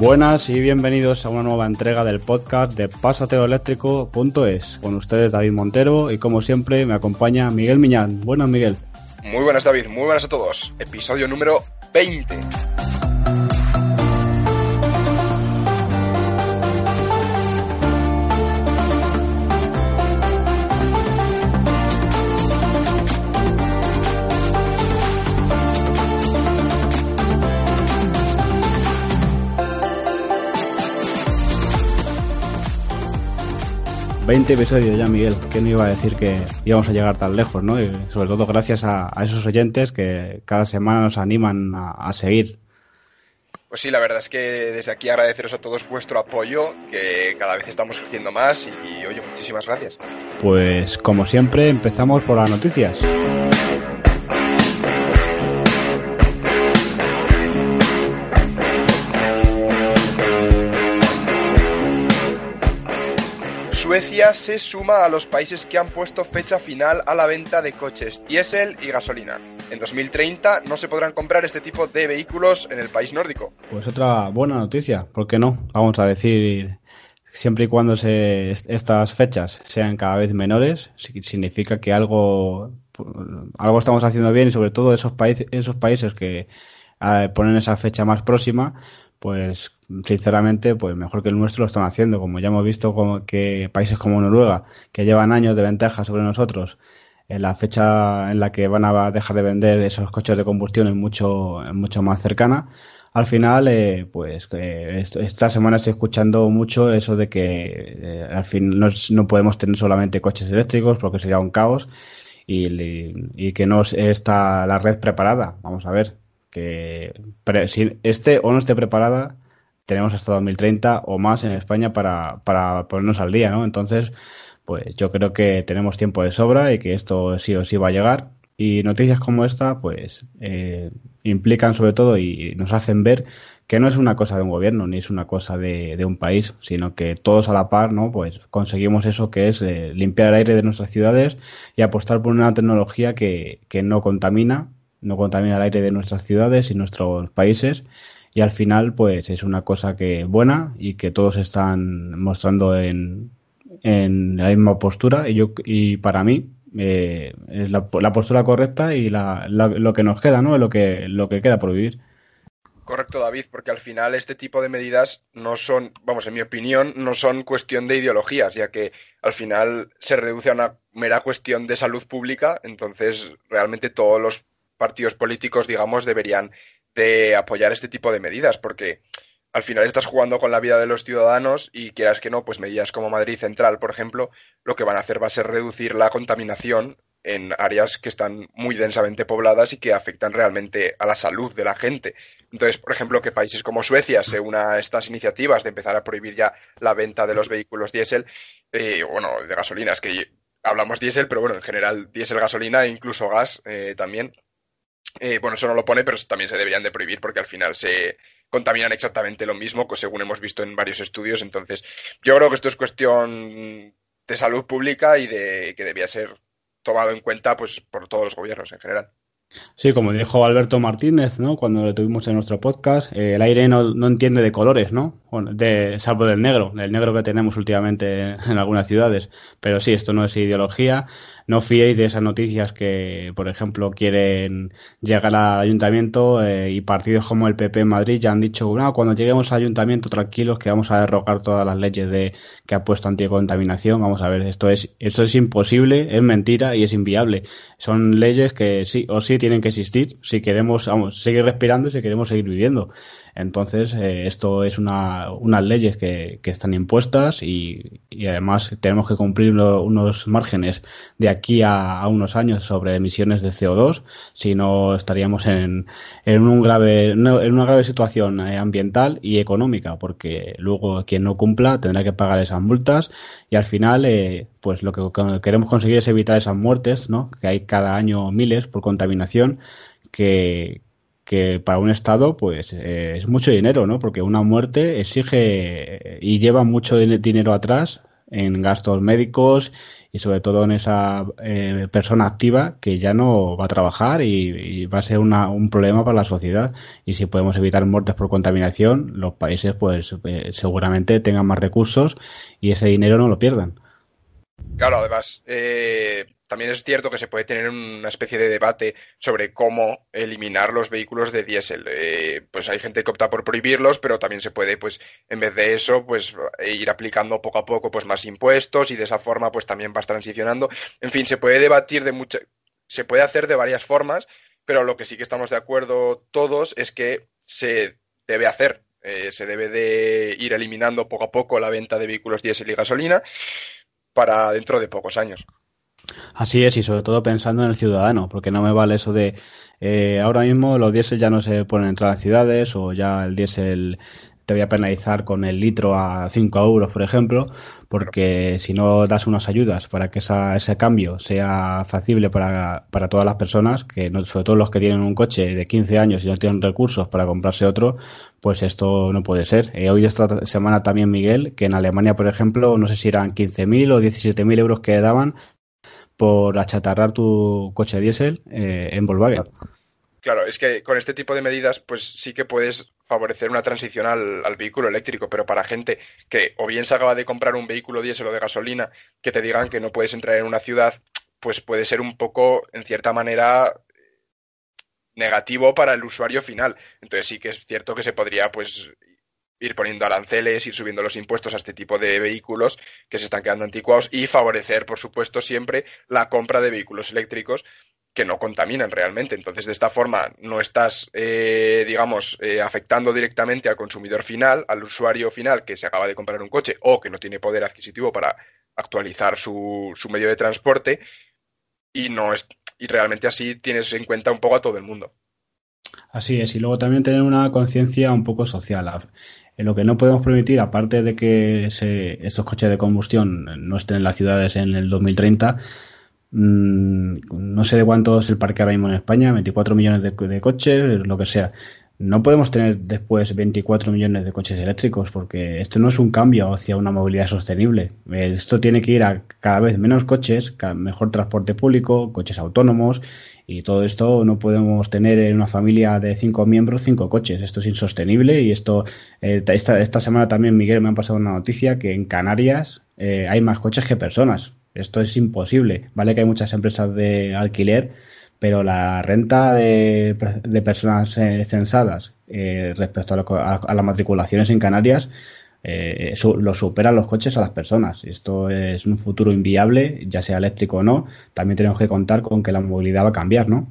Buenas y bienvenidos a una nueva entrega del podcast de pasateoeléctrico.es. Con ustedes David Montero y como siempre me acompaña Miguel Miñán. Buenas Miguel. Muy buenas David, muy buenas a todos. Episodio número 20. 20 episodios ya, Miguel. ¿Quién iba a decir que íbamos a llegar tan lejos, no? Y sobre todo gracias a, esos oyentes que cada semana nos animan a, seguir. Pues sí, la verdad es que desde aquí agradeceros a todos vuestro apoyo, que cada vez estamos creciendo más y, oye, muchísimas gracias. Pues como siempre, empezamos por las noticias. Suecia se suma a los países que han puesto fecha final a la venta de coches diésel y gasolina. En 2030 no se podrán comprar este tipo de vehículos en el país nórdico. Pues otra buena noticia, ¿por qué no? Vamos a decir, siempre y cuando se, estas fechas sean cada vez menores, significa que algo, algo estamos haciendo bien y sobre todo esos, países esos países que eh, ponen esa fecha más próxima, pues sinceramente, pues mejor que el nuestro lo están haciendo. Como ya hemos visto como que países como Noruega, que llevan años de ventaja sobre nosotros, en la fecha en la que van a dejar de vender esos coches de combustión es mucho, mucho más cercana. Al final, eh, pues eh, esta semana estoy escuchando mucho eso de que eh, al fin no, no, podemos tener solamente coches eléctricos porque sería un caos y, y que no está la red preparada. Vamos a ver, que si esté o no esté preparada, tenemos hasta 2030 o más en España para, para ponernos al día, ¿no? Entonces, pues yo creo que tenemos tiempo de sobra y que esto sí o sí va a llegar. Y noticias como esta, pues, eh, implican sobre todo y nos hacen ver que no es una cosa de un gobierno ni es una cosa de, un país, sino que todos a la par, ¿no? Pues conseguimos eso que es eh, limpiar el aire de nuestras ciudades y apostar por una tecnología que, que no contamina no contamina el aire de nuestras ciudades y nuestros países y al final pues es una cosa que buena y que todos están mostrando en, en la misma postura. Y yo y para mí eh, es la, postura correcta y la, lo que nos queda no lo que lo que queda por vivir. Correcto, David, porque al final este tipo de medidas no son, vamos, en mi opinión, no son cuestión de ideologías, ya que al final se reduce a una mera cuestión de salud pública, entonces realmente todos los partidos políticos, digamos, deberían de apoyar este tipo de medidas, porque al final estás jugando con la vida de los ciudadanos y quieras que no, pues medidas como Madrid Central, por ejemplo, lo que van a hacer va a ser reducir la contaminación en áreas que están muy densamente pobladas y que afectan realmente a la salud de la gente. Entonces, por ejemplo, que países como Suecia se una a estas iniciativas de empezar a prohibir ya la venta de los vehículos diésel, eh, bueno, de gasolinas, que hablamos diésel, pero bueno, en general diésel, gasolina e incluso gas eh, también, eh, bueno, eso no lo pone, pero también se deberían de prohibir porque al final se contaminan exactamente lo mismo, según hemos visto en varios estudios. Entonces, yo creo que esto es cuestión de salud pública y de que debía ser tomado en cuenta pues por todos los gobiernos en general. Sí, como dijo Alberto Martínez, ¿no? Cuando lo tuvimos en nuestro podcast, eh, el aire no, no, entiende de colores, ¿no? De, salvo del negro, del negro que tenemos últimamente en algunas ciudades. Pero sí, esto no es ideología no fiéis de esas noticias que, por ejemplo, quieren llegar al ayuntamiento eh, y partidos como el PP en Madrid ya han dicho, no, cuando lleguemos al ayuntamiento tranquilos que vamos a derrocar todas las leyes de que ha puesto anticontaminación. Vamos a ver, esto es, esto es imposible, es mentira y es inviable. Son leyes que sí o sí tienen que existir si queremos vamos, seguir respirando y si queremos seguir viviendo. Entonces, eh, esto es una, unas leyes que, que están impuestas y, y, además tenemos que cumplir unos márgenes de aquí a, unos años sobre emisiones de CO2, si no estaríamos en, en, un grave, en una grave situación eh, ambiental y económica, porque luego quien no cumpla tendrá que pagar esas multas y al final, eh, pues lo que queremos conseguir es evitar esas muertes, ¿no? que hay cada año miles por contaminación, que, que para un Estado pues eh, es mucho dinero, ¿no? Porque una muerte exige y lleva mucho dinero atrás en gastos médicos y sobre todo en esa eh, persona activa que ya no va a trabajar y, va a ser un problema para la sociedad. Y si podemos evitar muertes por contaminación, los países pues eh, seguramente tengan más recursos y ese dinero no lo pierdan. Claro, además, eh, también es cierto que se puede tener una especie de debate sobre cómo eliminar los vehículos de diésel. Eh, pues hay gente que opta por prohibirlos, pero también se puede, pues, en vez de eso, pues, ir aplicando poco a poco, pues, más impuestos y de esa forma, pues, también vas transicionando. En fin, se puede debatir de muchas, se puede hacer de varias formas, pero lo que sí que estamos de acuerdo todos es que se debe hacer. Eh, se debe de ir eliminando poco a poco la venta de vehículos diésel y gasolina para dentro de pocos años. Así es, y sobre todo pensando en el ciudadano, porque no me vale eso de eh, ahora mismo los diésel ya no se pueden entrar a ciudades o ya el diésel te voy a penalizar con el litro a 5 euros, por ejemplo, porque si no das unas ayudas para que ese cambio sea factible para, para todas las personas, que no, sobre todo los que tienen un coche de 15 años y no tienen recursos para comprarse otro, pues esto no puede ser. He oído esta semana también, Miguel, que en Alemania, por ejemplo, no sé si eran 15.000 o 17.000 euros que daban por achatarrar tu coche diésel eh, en Volkswagen. Claro, es que con este tipo de medidas, pues sí que puedes favorecer una transición al, vehículo eléctrico, pero para gente que o bien se acaba de comprar un vehículo diésel o de gasolina, que te digan que no puedes entrar en una ciudad, pues puede ser un poco, en cierta manera, negativo para el usuario final. Entonces sí que es cierto que se podría, pues, ir poniendo aranceles, ir subiendo los impuestos a este tipo de vehículos que se están quedando anticuados y favorecer, por supuesto, siempre la compra de vehículos eléctricos que no contaminan realmente. Entonces, de esta forma, no estás, eh, digamos, eh, afectando directamente al consumidor final, al usuario final que se acaba de comprar un coche o que no tiene poder adquisitivo para actualizar su, su medio de transporte y no es, y realmente así tienes en cuenta un poco a todo el mundo. Así es, y luego también tener una conciencia un poco social lo que no podemos permitir, aparte de que estos coches de combustión no estén en las ciudades en el 2030, mm, no sé de cuánto es el parque ahora mismo en España, 24 millones de coches, lo que sea. No podemos tener después 24 millones de coches eléctricos porque esto no es un cambio hacia una movilidad sostenible. Esto tiene que ir a cada vez menos coches, mejor transporte público, coches autónomos y todo esto no podemos tener en una familia de cinco miembros cinco coches. Esto es insostenible y esto eh, esta, esta, semana también Miguel me han pasado una noticia que en Canarias eh, hay más coches que personas. Esto es imposible. Vale que hay muchas empresas de alquiler, pero la renta de, de personas eh, censadas respecto a, a, las matriculaciones en Canarias eh, lo superan los coches a las personas. Esto es un futuro inviable, ya sea eléctrico o no. También tenemos que contar con que la movilidad va a cambiar, ¿no?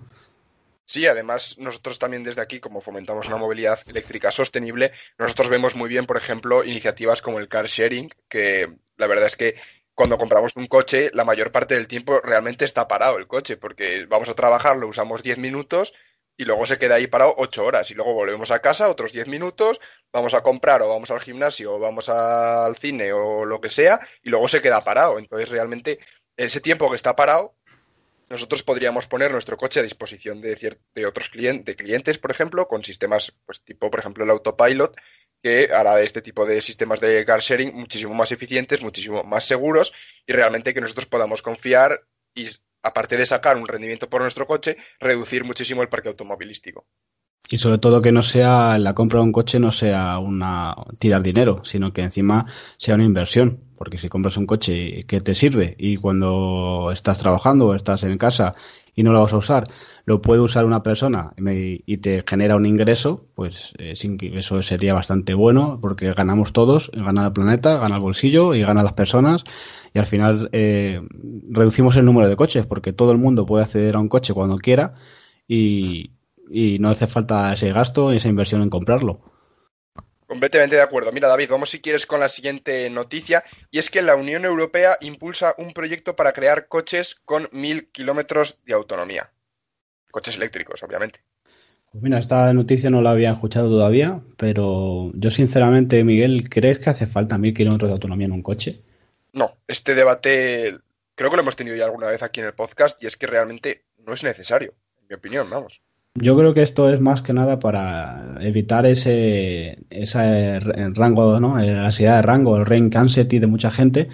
Sí, además nosotros también desde aquí, como fomentamos una movilidad eléctrica sostenible, nosotros vemos muy bien, por ejemplo, iniciativas como el car sharing, que la verdad es que cuando compramos un coche, la mayor parte del tiempo realmente está parado el coche, porque vamos a trabajar, lo usamos 10 minutos y luego se queda ahí parado ocho horas y luego volvemos a casa otros diez minutos, vamos a comprar o vamos al gimnasio o vamos al cine o lo que sea y luego se queda parado. Entonces realmente ese tiempo que está parado nosotros podríamos poner nuestro coche a disposición de, de otros clientes, de clientes, por ejemplo, con sistemas pues tipo, por ejemplo, el autopilot, que hará este tipo de sistemas de car sharing muchísimo más eficientes, muchísimo más seguros y realmente que nosotros podamos confiar y aparte de sacar un rendimiento por nuestro coche, reducir muchísimo el parque automovilístico. Y sobre todo que no sea la compra de un coche no sea una tirar dinero, sino que encima sea una inversión. Porque si compras un coche que te sirve y cuando estás trabajando o estás en casa y no lo vas a usar, lo puede usar una persona y te genera un ingreso, pues eso sería bastante bueno porque ganamos todos, gana el planeta, gana el bolsillo y gana las personas. Y al final eh, reducimos el número de coches porque todo el mundo puede acceder a un coche cuando quiera y, no hace falta ese gasto y esa inversión en comprarlo. Completamente de acuerdo. Mira, David, vamos si quieres con la siguiente noticia. Y es que la Unión Europea impulsa un proyecto para crear coches con mil kilómetros de autonomía. Coches eléctricos, obviamente. Pues mira, esta noticia no la había escuchado todavía, pero yo sinceramente, Miguel, ¿crees que hace falta mil kilómetros de autonomía en un coche? No, este debate creo que lo hemos tenido ya alguna vez aquí en el podcast y es que realmente no es necesario, en mi opinión, vamos. Yo creo que esto es más que nada para evitar ese, ese rango, ¿no? La ansiedad de rango, el rank anxiety de mucha gente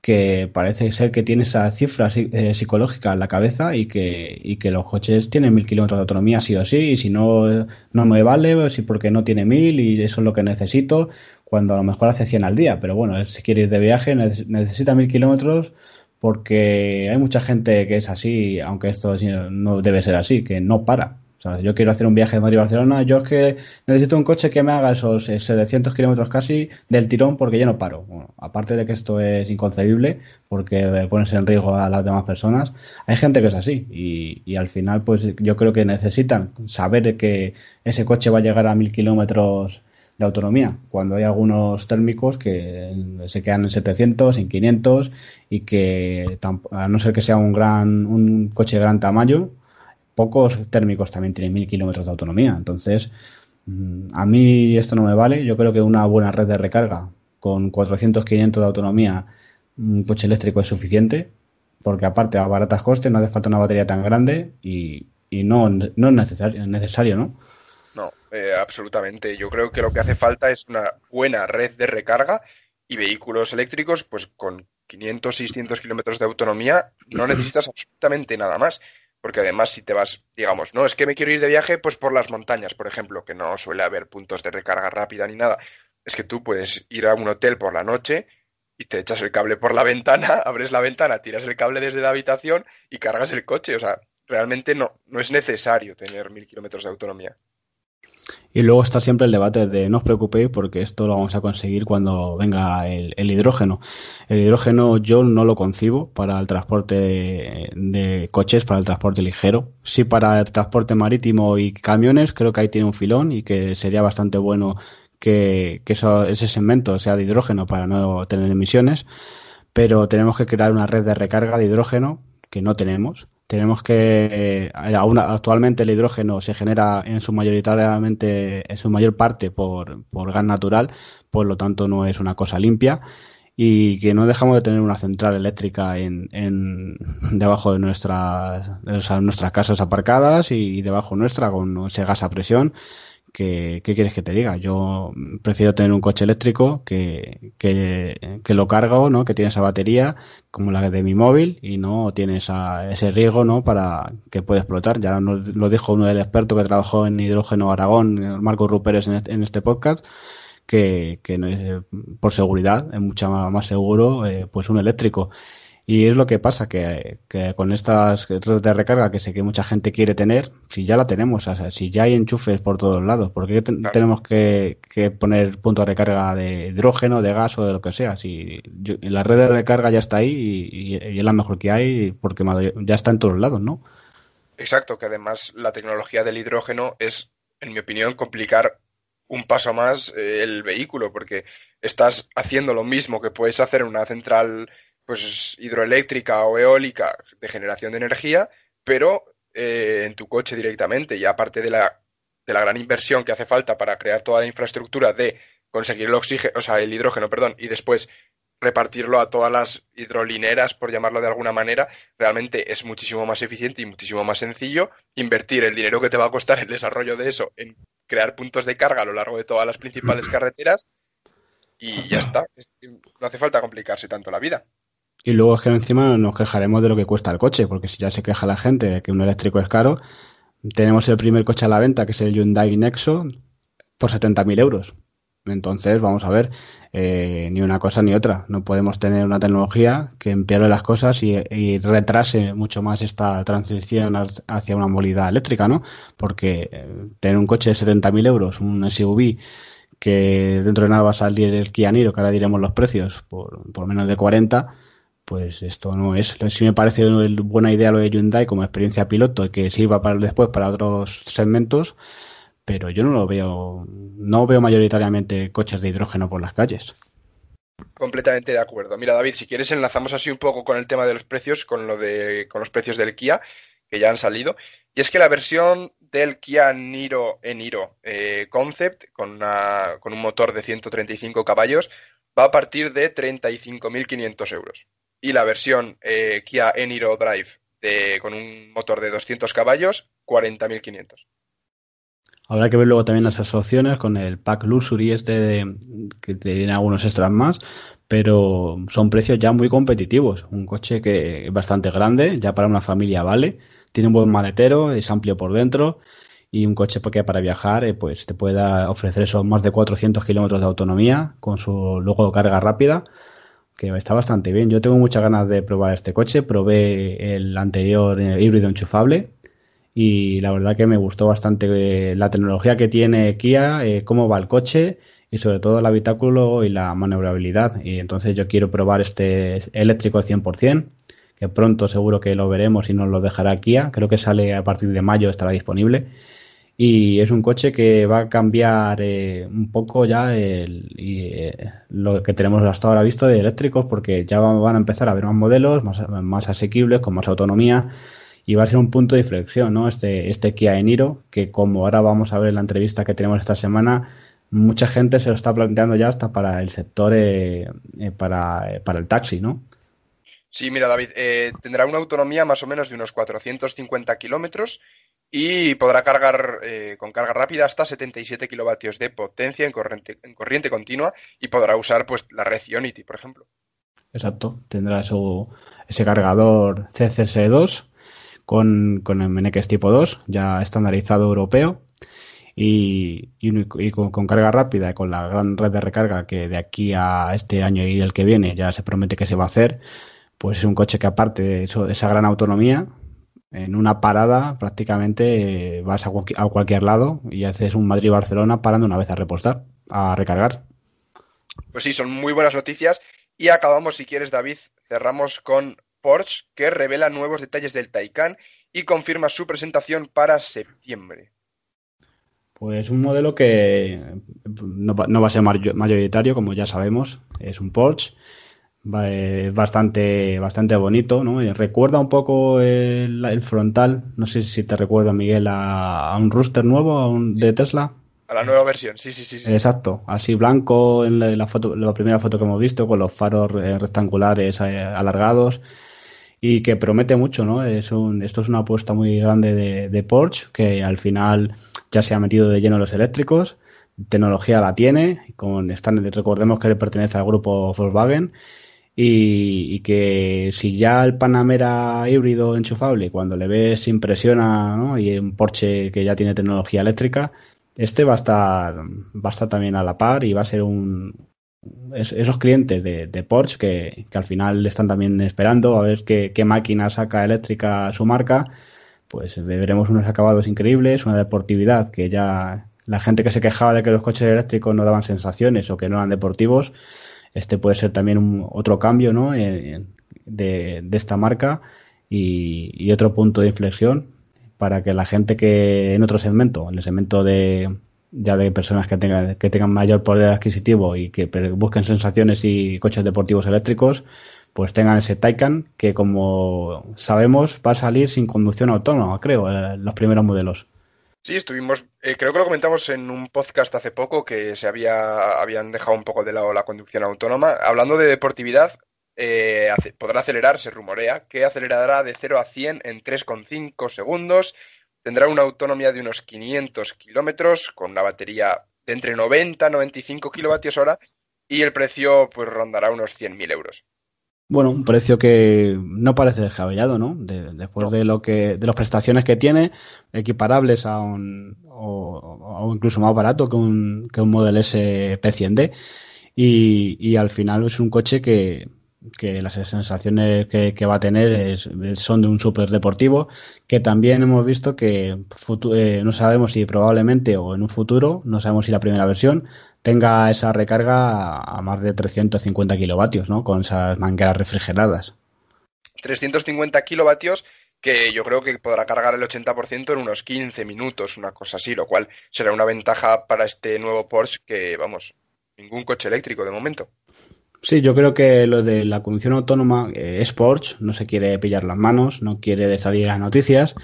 que parece ser que tiene esa cifra eh, psicológica en la cabeza y que, y que los coches tienen mil kilómetros de autonomía sí o sí, y si no, no me vale, si porque no tiene mil y eso es lo que necesito, cuando a lo mejor hace 100 al día. Pero bueno, si quiere ir de viaje necesita mil kilómetros porque hay mucha gente que es así, aunque esto no debe ser así, que no para yo quiero hacer un viaje de Madrid a Barcelona, yo es que necesito un coche que me haga esos 700 eh, kilómetros casi del tirón porque yo no paro. Bueno, aparte de que esto es inconcebible porque pones en riesgo a las demás personas, hay gente que es así y, al final pues yo creo que necesitan saber que ese coche va a llegar a mil kilómetros de autonomía, cuando hay algunos térmicos que se quedan en 700, en 500 y que a no ser que sea un gran un coche de gran tamaño, pocos térmicos también tienen mil kilómetros de autonomía. Entonces, mm, a mí esto no me vale. Yo creo que una buena red de recarga con 400, 500 de autonomía, un coche eléctrico es suficiente, porque aparte a baratas costes no hace falta una batería tan grande y, no, no es necesario, necesario ¿no? No, eh, absolutamente. Yo creo que lo que hace falta es una buena red de recarga y vehículos eléctricos, pues con 500, 600 kilómetros de autonomía, no necesitas absolutamente nada más. Porque además, si te vas, digamos, no, es que me quiero ir de viaje, pues por las montañas, por ejemplo, que no suele haber puntos de recarga rápida ni nada. Es que tú puedes ir a un hotel por la noche y te echas el cable por la ventana, abres la ventana, tiras el cable desde la habitación y cargas el coche. O sea, realmente no, no es necesario tener mil kilómetros de autonomía. Y luego está siempre el debate de no os preocupéis porque esto lo vamos a conseguir cuando venga el, hidrógeno. El hidrógeno yo no lo concibo para el transporte de, coches, para el transporte ligero. Sí para el transporte marítimo y camiones, creo que ahí tiene un filón y que sería bastante bueno que, ese segmento sea de hidrógeno para no tener emisiones. Pero tenemos que crear una red de recarga de hidrógeno que no tenemos tenemos que eh, actualmente el hidrógeno se genera en su mayoritariamente en su mayor parte por, por gas natural por lo tanto no es una cosa limpia y que no dejamos de tener una central eléctrica en, en debajo de nuestras, de nuestras casas aparcadas y, debajo nuestra con ese gas a presión ¿qué quieres que te diga? Yo prefiero tener un coche eléctrico que, que, lo cargo, ¿no? Que tiene esa batería como la de mi móvil y no tiene ese riesgo, ¿no? Para que pueda explotar. Ya lo dijo uno del experto que trabajó en hidrógeno Aragón, Marco Ruperes, en este, este podcast, que, que por seguridad es mucho más seguro eh, pues un eléctrico. Y es lo que pasa, que, con estas redes de recarga que sé que mucha gente quiere tener, si ya la tenemos, o sea, si ya hay enchufes por todos lados, ¿por qué tenemos que, poner punto de recarga de hidrógeno, de gas o de lo que sea? Si la red de recarga ya está ahí y, es la mejor que hay porque ya está en todos lados, ¿no? Exacto, que además la tecnología del hidrógeno es, en mi opinión, complicar un paso más eh, el vehículo, porque estás haciendo lo mismo que puedes hacer en una central pues hidroeléctrica o eólica de generación de energía, pero eh, en tu coche directamente. Y aparte de la, de la gran inversión que hace falta para crear toda la infraestructura de conseguir el oxígeno, o sea, el hidrógeno, perdón, y después repartirlo a todas las hidrolineras, por llamarlo de alguna manera, realmente es muchísimo más eficiente y muchísimo más sencillo invertir el dinero que te va a costar el desarrollo de eso en crear puntos de carga a lo largo de todas las principales carreteras y ya está. No hace falta complicarse tanto la vida. Y luego es que encima nos quejaremos de lo que cuesta el coche, porque si ya se queja la gente de que un eléctrico es caro, tenemos el primer coche a la venta, que es el Hyundai Nexo, por 70.000 euros. Entonces, vamos a ver, eh, ni una cosa ni otra. No podemos tener una tecnología que empeore las cosas y, retrase mucho más esta transición hacia una movilidad eléctrica, ¿no? Porque eh, tener un coche de 70.000 euros, un SUV, que dentro de nada va a salir el Kia Niro, que ahora diremos los precios, por, por menos de 40, pues esto no es. Sí me parece buena idea lo de Hyundai como experiencia piloto que sirva para después para otros segmentos, pero yo no lo veo, no veo mayoritariamente coches de hidrógeno por las calles. Completamente de acuerdo. Mira, David, si quieres enlazamos así un poco con el tema de los precios, con lo de con los precios del Kia que ya han salido. Y es que la versión del Kia Niro Eniro eh, Concept con, con un motor de 135 caballos va a partir de 35.500 euros y la versión eh, Kia Eniro Drive con un motor de 200 caballos, 40.500. Habrá que ver luego también las opciones con el pack Luxury este que tiene algunos extras más, pero son precios ya muy competitivos. Un coche que es bastante grande, ya para una familia vale, tiene un buen maletero, es amplio por dentro y un coche que para viajar eh, pues te pueda ofrecer esos más de 400 kilómetros de autonomía con su luego carga rápida que está bastante bien. Yo tengo muchas ganas de probar este coche. Probé el anterior eh, híbrido enchufable y la verdad que me gustó bastante eh, la tecnología que tiene Kia, cómo va el coche y sobre todo el habitáculo y la maniobrabilidad. Y entonces yo quiero probar este eléctrico 100%, que pronto seguro que lo veremos y nos lo dejará Kia. Creo que sale a partir de mayo, estará disponible. Y es un coche que va a cambiar eh, un poco ya el, eh, lo que tenemos hasta ahora visto de eléctricos, porque ya van a empezar a haber más modelos, más, más asequibles, con más autonomía y va a ser un punto de inflexión, ¿no? Este, este Kia Eniro, que como ahora vamos a ver en la entrevista que tenemos esta semana, mucha gente se lo está planteando ya hasta para el sector, eh, eh, para, eh, para, el taxi, ¿no? Sí, mira, David, tendrá una autonomía más o menos de unos 450 kilómetros y podrá cargar con carga rápida hasta 77 kilovatios de potencia en corriente, en corriente continua y podrá usar pues la red Ionity, por ejemplo. Exacto, tendrá su, ese cargador CCS2 con, con el MNX tipo 2, ya estandarizado europeo y, y, con, carga rápida, con la gran red de recarga que de aquí a este año y el que viene ya se promete que se va a hacer, pues es un coche que aparte de eso, esa gran autonomía, en una parada prácticamente eh, vas a, a cualquier lado y haces un Madrid-Barcelona parando una vez a repostar, a recargar. Pues sí, son muy buenas noticias. Y acabamos, si quieres, David, cerramos con Porsche, que revela nuevos detalles del Taycan y confirma su presentación para septiembre. Pues un modelo que no, va a ser mayoritario, como ya sabemos, es un Porsche, bastante, bastante bonito, ¿no? recuerda un poco el, frontal, no sé si te recuerda, Miguel, a, un rooster nuevo a un, de Tesla. A la nueva versión, sí, sí, sí. Exacto, así blanco en la, foto, la primera foto que hemos visto, con los faros eh, rectangulares eh, alargados y que promete mucho, ¿no? Es un, esto es una apuesta muy grande de, de Porsche, que al final ya se ha metido de lleno los eléctricos, tecnología la tiene, con recordemos que pertenece al grupo Volkswagen, y, que si ya el Panamera híbrido enchufable, cuando le ves impresiona, ¿no? y un Porsche que ya tiene tecnología eléctrica, este va a estar, va a estar también a la par y va a ser un, esos clientes de, de Porsche que, que, al final están también esperando a ver qué, qué máquina saca eléctrica su marca, pues veremos unos acabados increíbles, una deportividad que ya la gente que se quejaba de que los coches eléctricos no daban sensaciones o que no eran deportivos, este puede ser también un, otro cambio ¿no? de, de, esta marca y, y otro punto de inflexión para que la gente que en otro segmento, en el segmento de, ya de personas que tengan, que tengan mayor poder adquisitivo y que busquen sensaciones y coches deportivos eléctricos, pues tengan ese Taycan que como sabemos va a salir sin conducción autónoma, creo, eh, los primeros modelos. Sí, estuvimos, eh, creo que lo comentamos en un podcast hace poco que se había, habían dejado un poco de lado la conducción autónoma. Hablando de deportividad, eh, podrá acelerar, se rumorea, que acelerará de 0 a 100 en 3,5 segundos Tendrá una autonomía de unos 500 kilómetros con una batería de entre 90 y 95 kilovatios hora y el precio pues rondará unos 100.000 euros. Bueno, un precio que no parece descabellado, ¿no? después de lo que de las prestaciones que tiene, equiparables a un o, incluso más barato que un, que un Model S P100D y, y al final es un coche que, que las sensaciones que, va a tener son de un super deportivo, que también hemos visto que eh, no sabemos si probablemente o en un futuro, no sabemos si la primera versión, tenga esa recarga a más de 350 kilovatios, ¿no? Con esas mangueras refrigeradas. 350 kilovatios que yo creo que podrá cargar el 80% en unos 15 minutos, una cosa así, lo cual será una ventaja para este nuevo Porsche que, vamos, ningún coche eléctrico de momento. Sí, yo creo que lo de la conducción autónoma eh, es Porsche, no se quiere pillar las manos, no quiere salir las noticias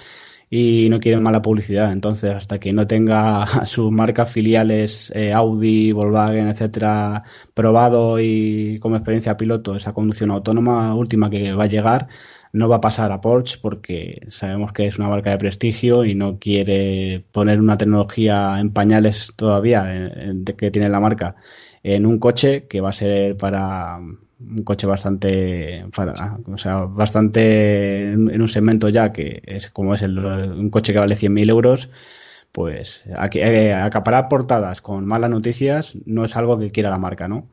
y no quiere mala publicidad. Entonces, hasta que no tenga sus marcas filiales eh, Audi, Volkswagen, etcétera, probado y como experiencia piloto esa conducción autónoma última que va a llegar, no va a pasar a Porsche porque sabemos que es una marca de prestigio y no quiere poner una tecnología en pañales todavía de que tiene la marca en un coche que va a ser para un coche bastante o sea bastante en un segmento ya que es como es el, un coche que vale 100.000 euros pues eh, acaparar portadas con malas noticias no es algo que quiera la marca no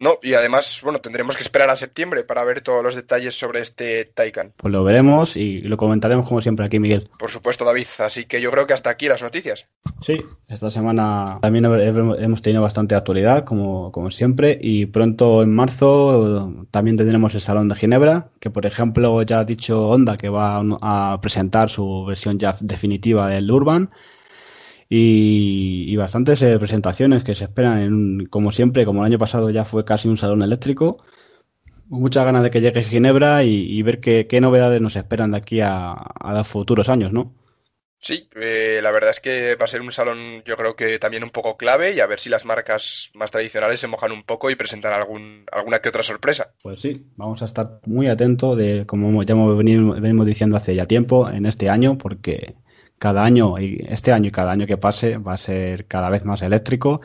no, y además, bueno, tendremos que esperar a septiembre para ver todos los detalles sobre este Taycan. Pues lo veremos y lo comentaremos como siempre aquí, Miguel. Por supuesto, David. Así que yo creo que hasta aquí las noticias. Sí, esta semana también hemos tenido bastante actualidad, como, como siempre, y pronto en marzo también tendremos el Salón de Ginebra, que por ejemplo ya ha dicho Honda que va a presentar su versión ya definitiva del Urban y, bastantes eh, presentaciones que se esperan, en, como siempre, como el año pasado ya fue casi un salón eléctrico. Muchas ganas de que llegue Ginebra y, ver qué, novedades nos esperan de aquí a, los futuros años, ¿no? Sí, eh, la verdad es que va a ser un salón yo creo que también un poco clave y a ver si las marcas más tradicionales se mojan un poco y presentan algún, alguna que otra sorpresa. Pues sí, vamos a estar muy atentos de, como ya hemos venido, venimos diciendo hace ya tiempo, en este año, porque cada año y este año y cada año que pase va a ser cada vez más eléctrico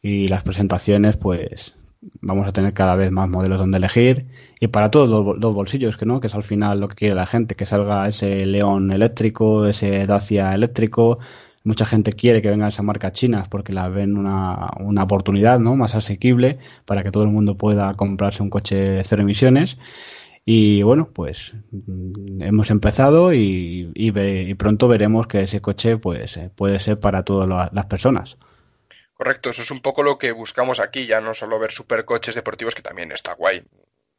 y las presentaciones pues vamos a tener cada vez más modelos donde elegir y para todos los, bolsillos que no que es al final lo que quiere la gente que salga ese León eléctrico ese Dacia eléctrico. Mucha gente quiere que vengan esas marcas chinas porque la ven una, una oportunidad no más asequible para que todo el mundo pueda comprarse un coche cero emisiones y bueno, pues mm, hemos empezado y, y, pronto veremos que ese coche pues eh, puede ser para todas las personas. Correcto, eso es un poco lo que buscamos aquí, ya no solo ver supercoches deportivos, que también está guay.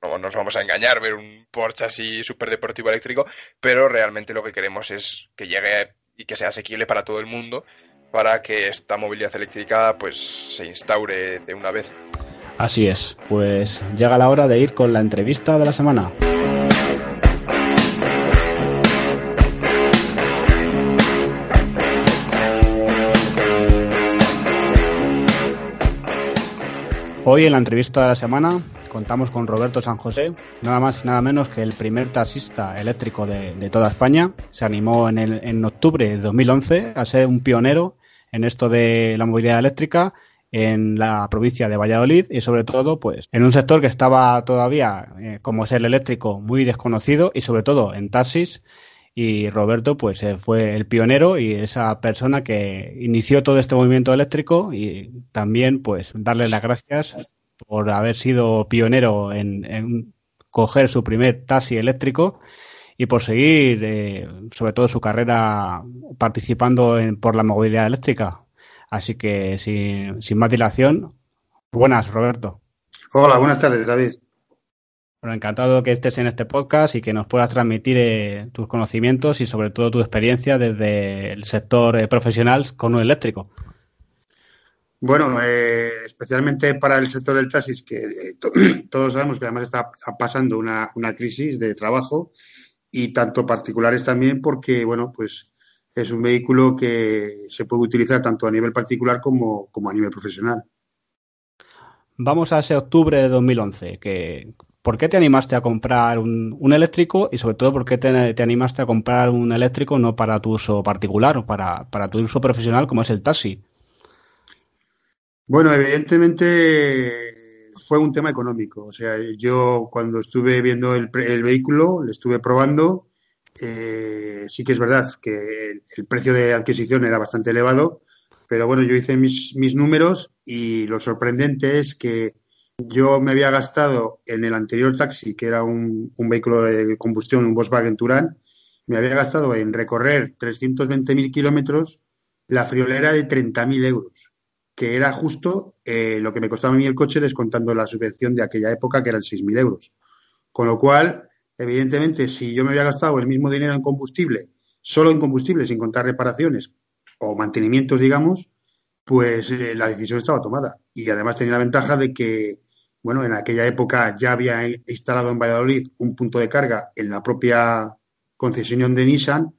No nos vamos a engañar, ver un Porsche así super deportivo eléctrico, pero realmente lo que queremos es que llegue y que sea asequible para todo el mundo, para que esta movilidad eléctrica pues se instaure de una vez. Así es, pues llega la hora de ir con la entrevista de la semana. Hoy en la entrevista de la semana contamos con Roberto San José, nada más y nada menos que el primer taxista eléctrico de, toda España. Se animó en, el, en octubre de 2011 a ser un pionero en esto de la movilidad eléctrica en la provincia de Valladolid y sobre todo pues en un sector que estaba todavía eh, como es el eléctrico muy desconocido y sobre todo en taxis y Roberto pues eh, fue el pionero y esa persona que inició todo este movimiento eléctrico y también pues darle las gracias por haber sido pionero en, coger su primer taxi eléctrico y por seguir eh, sobre todo su carrera participando en, por la movilidad eléctrica Así que sin, más dilación, buenas, Roberto. Hola, buenas tardes, David. Bueno, encantado que estés en este podcast y que nos puedas transmitir eh, tus conocimientos y sobre todo tu experiencia desde el sector eh, profesional con un eléctrico. Bueno, eh, especialmente para el sector del taxis, que todos sabemos que además está pasando una, una, crisis de trabajo y tanto particulares también porque, bueno, pues es un vehículo que se puede utilizar tanto a nivel particular como, a nivel profesional. Vamos a ese octubre de 2011. Que, ¿Por qué te animaste a comprar un, eléctrico y sobre todo por qué te, animaste a comprar un eléctrico no para tu uso particular o para, tu uso profesional como es el taxi? Bueno, evidentemente fue un tema económico. O sea, yo cuando estuve viendo el, el vehículo, le estuve probando eh, sí que es verdad que el, precio de adquisición era bastante elevado, pero bueno, yo hice mis, números y lo sorprendente es que yo me había gastado en el anterior taxi, que era un, vehículo de combustión, un Volkswagen Touran, me había gastado en recorrer 320.000 kilómetros la friolera de 30.000 euros, que era justo eh, lo que me costaba a mí el coche descontando la subvención de aquella época, que eran 6.000 euros. Con lo cual, Evidentemente, si yo me había gastado el mismo dinero en combustible, solo en combustible, sin contar reparaciones o mantenimientos, digamos, pues eh, la decisión estaba tomada. Y además tenía la ventaja de que, bueno, en aquella época ya había instalado en Valladolid un punto de carga en la propia concesión de Nissan,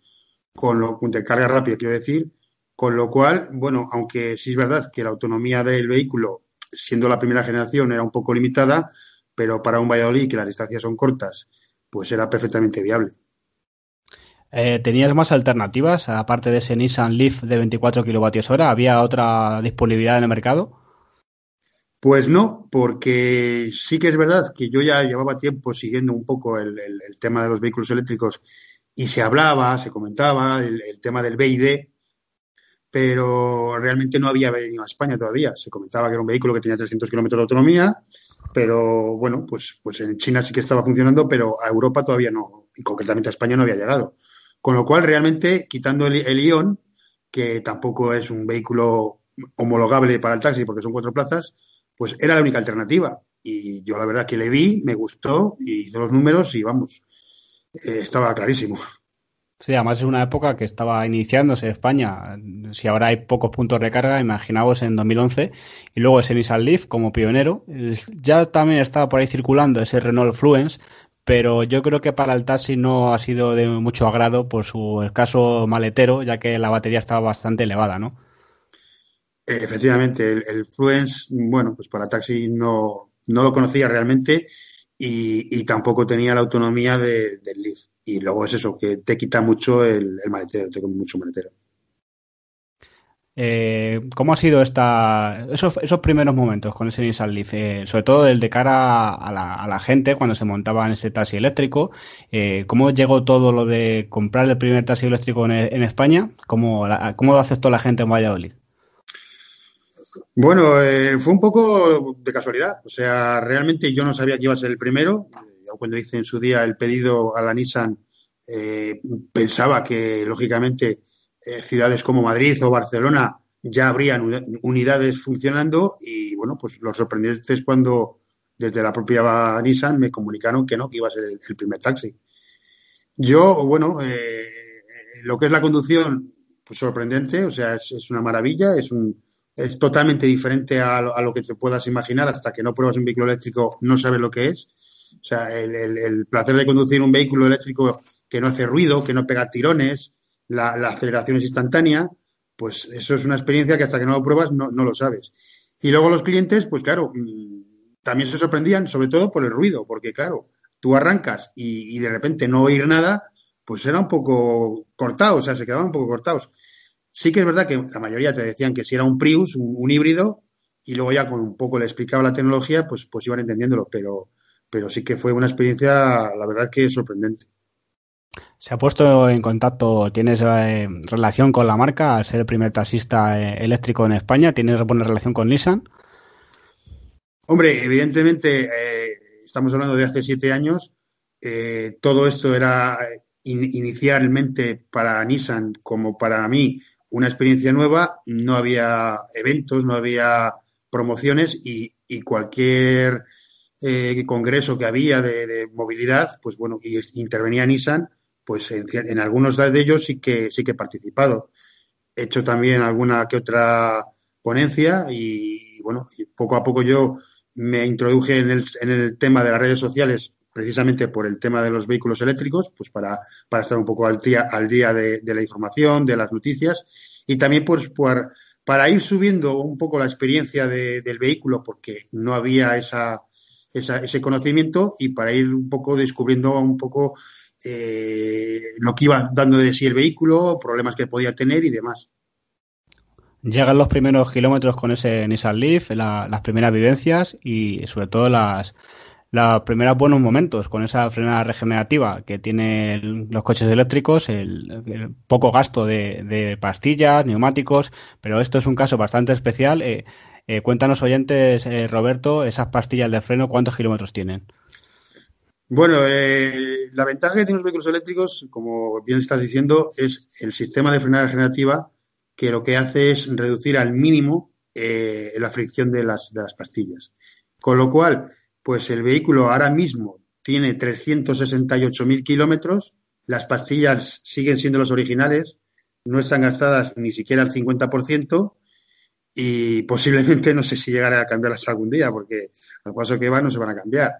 con lo de carga rápida, quiero decir, con lo cual, bueno, aunque sí es verdad que la autonomía del vehículo, siendo la primera generación, era un poco limitada, pero para un Valladolid que las distancias son cortas pues era perfectamente viable. Eh, ¿Tenías más alternativas aparte de ese Nissan Leaf de 24 kilovatios hora? ¿Había otra disponibilidad en el mercado? Pues no, porque sí que es verdad que yo ya llevaba tiempo siguiendo un poco el, tema de los vehículos eléctricos y se hablaba, se comentaba el, tema del BID, pero realmente no había venido a España todavía. Se comentaba que era un vehículo que tenía 300 kilómetros de autonomía, pero bueno, pues, pues en China sí que estaba funcionando, pero a Europa todavía no, y concretamente a España no había llegado. Con lo cual, realmente, quitando el, el Ion, que tampoco es un vehículo homologable para el taxi porque son cuatro plazas, pues era la única alternativa. Y yo la verdad que le vi, me gustó, y hice los números y vamos, eh, estaba clarísimo. Sí, además es una época que estaba iniciándose en España. Si ahora hay pocos puntos de carga, imaginaos en 2011. Y luego ese Nissan Leaf como pionero. Ya también estaba por ahí circulando ese Renault Fluence, pero yo creo que para el taxi no ha sido de mucho agrado por su escaso maletero, ya que la batería estaba bastante elevada, ¿no? Efectivamente, el, Fluence, bueno, pues para taxi no, no lo conocía realmente y, tampoco tenía la autonomía del Leaf. Y luego es eso, que te quita mucho el, maletero, te come mucho maletero. Eh, ¿Cómo ha sido esta, esos, esos primeros momentos con ese Nissan Leaf? Eh, sobre todo el de cara a la, a la, gente cuando se montaba en ese taxi eléctrico. Eh, ¿Cómo llegó todo lo de comprar el primer taxi eléctrico en, en España? ¿Cómo, ¿Cómo lo aceptó la gente en Valladolid? Bueno, eh, fue un poco de casualidad. O sea, realmente yo no sabía que iba a ser el primero. Yo cuando hice en su día el pedido a la Nissan, eh, pensaba que, lógicamente, eh, ciudades como Madrid o Barcelona ya habrían unidades funcionando y, bueno, pues lo sorprendente es cuando desde la propia Nissan me comunicaron que no, que iba a ser el, primer taxi. Yo, bueno, lo que es la conducción, pues sorprendente, o sea, es una maravilla, es un es totalmente diferente a lo, que te puedas imaginar. Hasta que no pruebas un vehículo eléctrico no sabes lo que es. O sea, el, placer de conducir un vehículo eléctrico que no hace ruido, que no pega tirones, la, aceleración es instantánea, pues eso es una experiencia que hasta que no lo pruebas no, lo sabes. Y luego los clientes, pues claro, mm, también se sorprendían, sobre todo por el ruido, porque claro, tú arrancas y, y de repente no oír nada, pues era un poco cortado, o sea, se quedaban un poco cortados. Sí que es verdad que la mayoría te decían que si era un Prius, un, híbrido, y luego ya con un poco le explicaba la tecnología, pues, pues iban entendiéndolo, pero, pero sí que fue una experiencia, la verdad que sorprendente. ¿Se ha puesto en contacto, tienes eh, relación con la marca al ser el primer taxista eh, eléctrico en España? ¿Tienes buena relación con Nissan? Hombre, evidentemente, eh, estamos hablando de hace siete años. todo esto era inicialmente para Nissan como para mí una experiencia nueva, no había eventos, no había promociones y, cualquier eh, congreso que había de, movilidad, pues bueno, y intervenía Nissan, pues en, algunos de ellos sí que sí que he participado. He hecho también alguna que otra ponencia y, bueno, poco a poco yo me introduje en el, en el tema de las redes sociales precisamente por el tema de los vehículos eléctricos, pues para, para estar un poco al día, al día de, la información, de las noticias, y también pues por, para ir subiendo un poco la experiencia del vehículo, porque no había esa, ese conocimiento, y para ir un poco descubriendo un poco eh, lo que iba dando de sí el vehículo, problemas que podía tener y demás. Llegan los primeros kilómetros con ese Nissan Leaf, las primeras vivencias y sobre todo las, los primeros buenos momentos con esa frenada regenerativa que tienen los coches eléctricos, el, poco gasto de, pastillas, neumáticos, pero esto es un caso bastante especial. Eh, eh, cuéntanos, oyentes, eh, Roberto, esas pastillas de freno, ¿cuántos kilómetros tienen? Bueno, la ventaja que tienen los vehículos eléctricos, como bien estás diciendo, es el sistema de frenada regenerativa que lo que hace es reducir al mínimo la fricción de las, de las pastillas. Con lo cual, pues el vehículo ahora mismo tiene 368.000 kilómetros, las pastillas siguen siendo las originales, no están gastadas ni siquiera al 50% y posiblemente no sé si llegará a cambiarlas algún día porque al paso que va no se van a cambiar.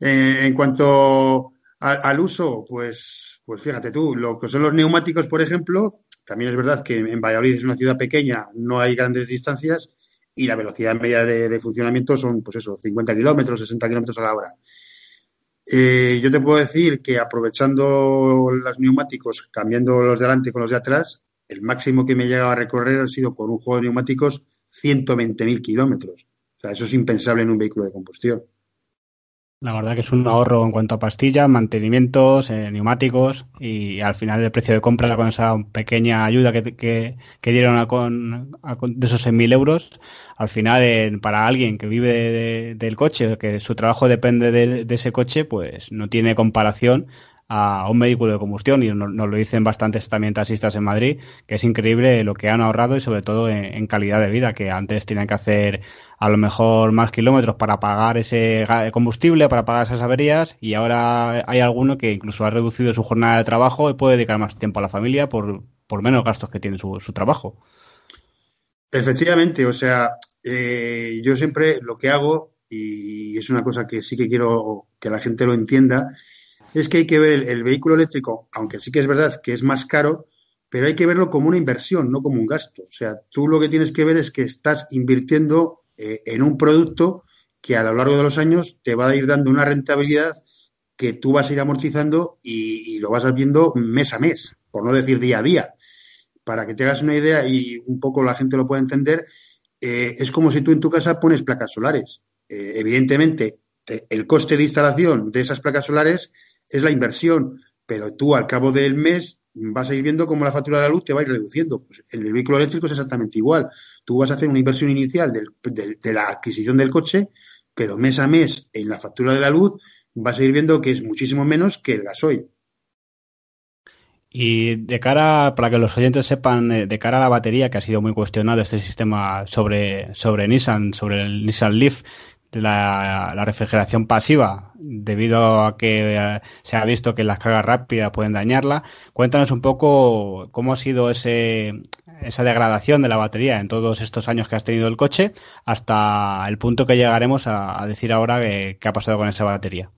Eh, en cuanto al uso, pues, pues fíjate tú, lo que son los neumáticos, por ejemplo, también es verdad que en Valladolid es una ciudad pequeña, no hay grandes distancias y la velocidad media de, funcionamiento son, pues eso, 50 kilómetros, 60 kilómetros a la hora. Eh, yo te puedo decir que aprovechando los neumáticos, cambiando los de delante con los de atrás, el máximo que me he llegado a recorrer ha sido con un juego de neumáticos 120.000 kilómetros. O sea, eso es impensable en un vehículo de combustión. La verdad que es un ahorro en cuanto a pastillas, mantenimientos, eh, neumáticos y al final el precio de compra con esa pequeña ayuda que, que, dieron con, de esos 6.000 euros, al final para alguien que vive del coche, que su trabajo depende de, de, ese coche, pues no tiene comparación a un vehículo de combustión y nos, lo dicen bastantes también taxistas en Madrid, que es increíble lo que han ahorrado y sobre todo en, calidad de vida, que antes tenían que hacer a lo mejor más kilómetros para pagar ese combustible, para pagar esas averías y ahora hay alguno que incluso ha reducido su jornada de trabajo y puede dedicar más tiempo a la familia por, por menos gastos que tiene su, su trabajo. Efectivamente, o sea, eh, yo siempre lo que hago, y es una cosa que sí que quiero que la gente lo entienda, es que hay que ver el, vehículo eléctrico, aunque sí que es verdad que es más caro, pero hay que verlo como una inversión, no como un gasto. O sea, tú lo que tienes que ver es que estás invirtiendo eh, en un producto que a lo largo de los años te va a ir dando una rentabilidad que tú vas a ir amortizando y, lo vas viendo mes a mes, por no decir día a día. Para que te hagas una idea y un poco la gente lo pueda entender, eh, es como si tú en tu casa pones placas solares. Eh, evidentemente, el coste de instalación de esas placas solares es la inversión, pero tú al cabo del mes vas a ir viendo cómo la factura de la luz te va a ir reduciendo. Pues en el vehículo eléctrico es exactamente igual. Tú vas a hacer una inversión inicial de la adquisición del coche, pero mes a mes en la factura de la luz vas a ir viendo que es muchísimo menos que el gasoil. Y de cara, para que los oyentes sepan, eh, de cara a la batería, que ha sido muy cuestionado este sistema sobre, sobre Nissan, sobre el Nissan Leaf, de la, refrigeración pasiva debido a que eh, se ha visto que las cargas rápidas pueden dañarla. Cuéntanos un poco cómo ha sido ese, esa degradación de la batería en todos estos años que has tenido el coche hasta el punto que llegaremos a, decir ahora qué ha pasado con esa batería.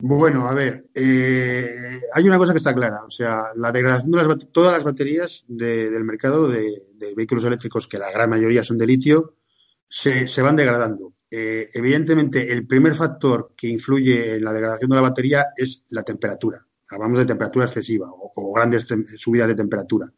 Bueno, a ver, eh, hay una cosa que está clara, o sea, la degradación de las, todas las baterías del mercado de vehículos eléctricos, que la gran mayoría son de litio, se, van degradando. Eh, evidentemente, el primer factor que influye en la degradación de la batería es la temperatura. Hablamos de temperatura excesiva o, grandes subidas de temperatura.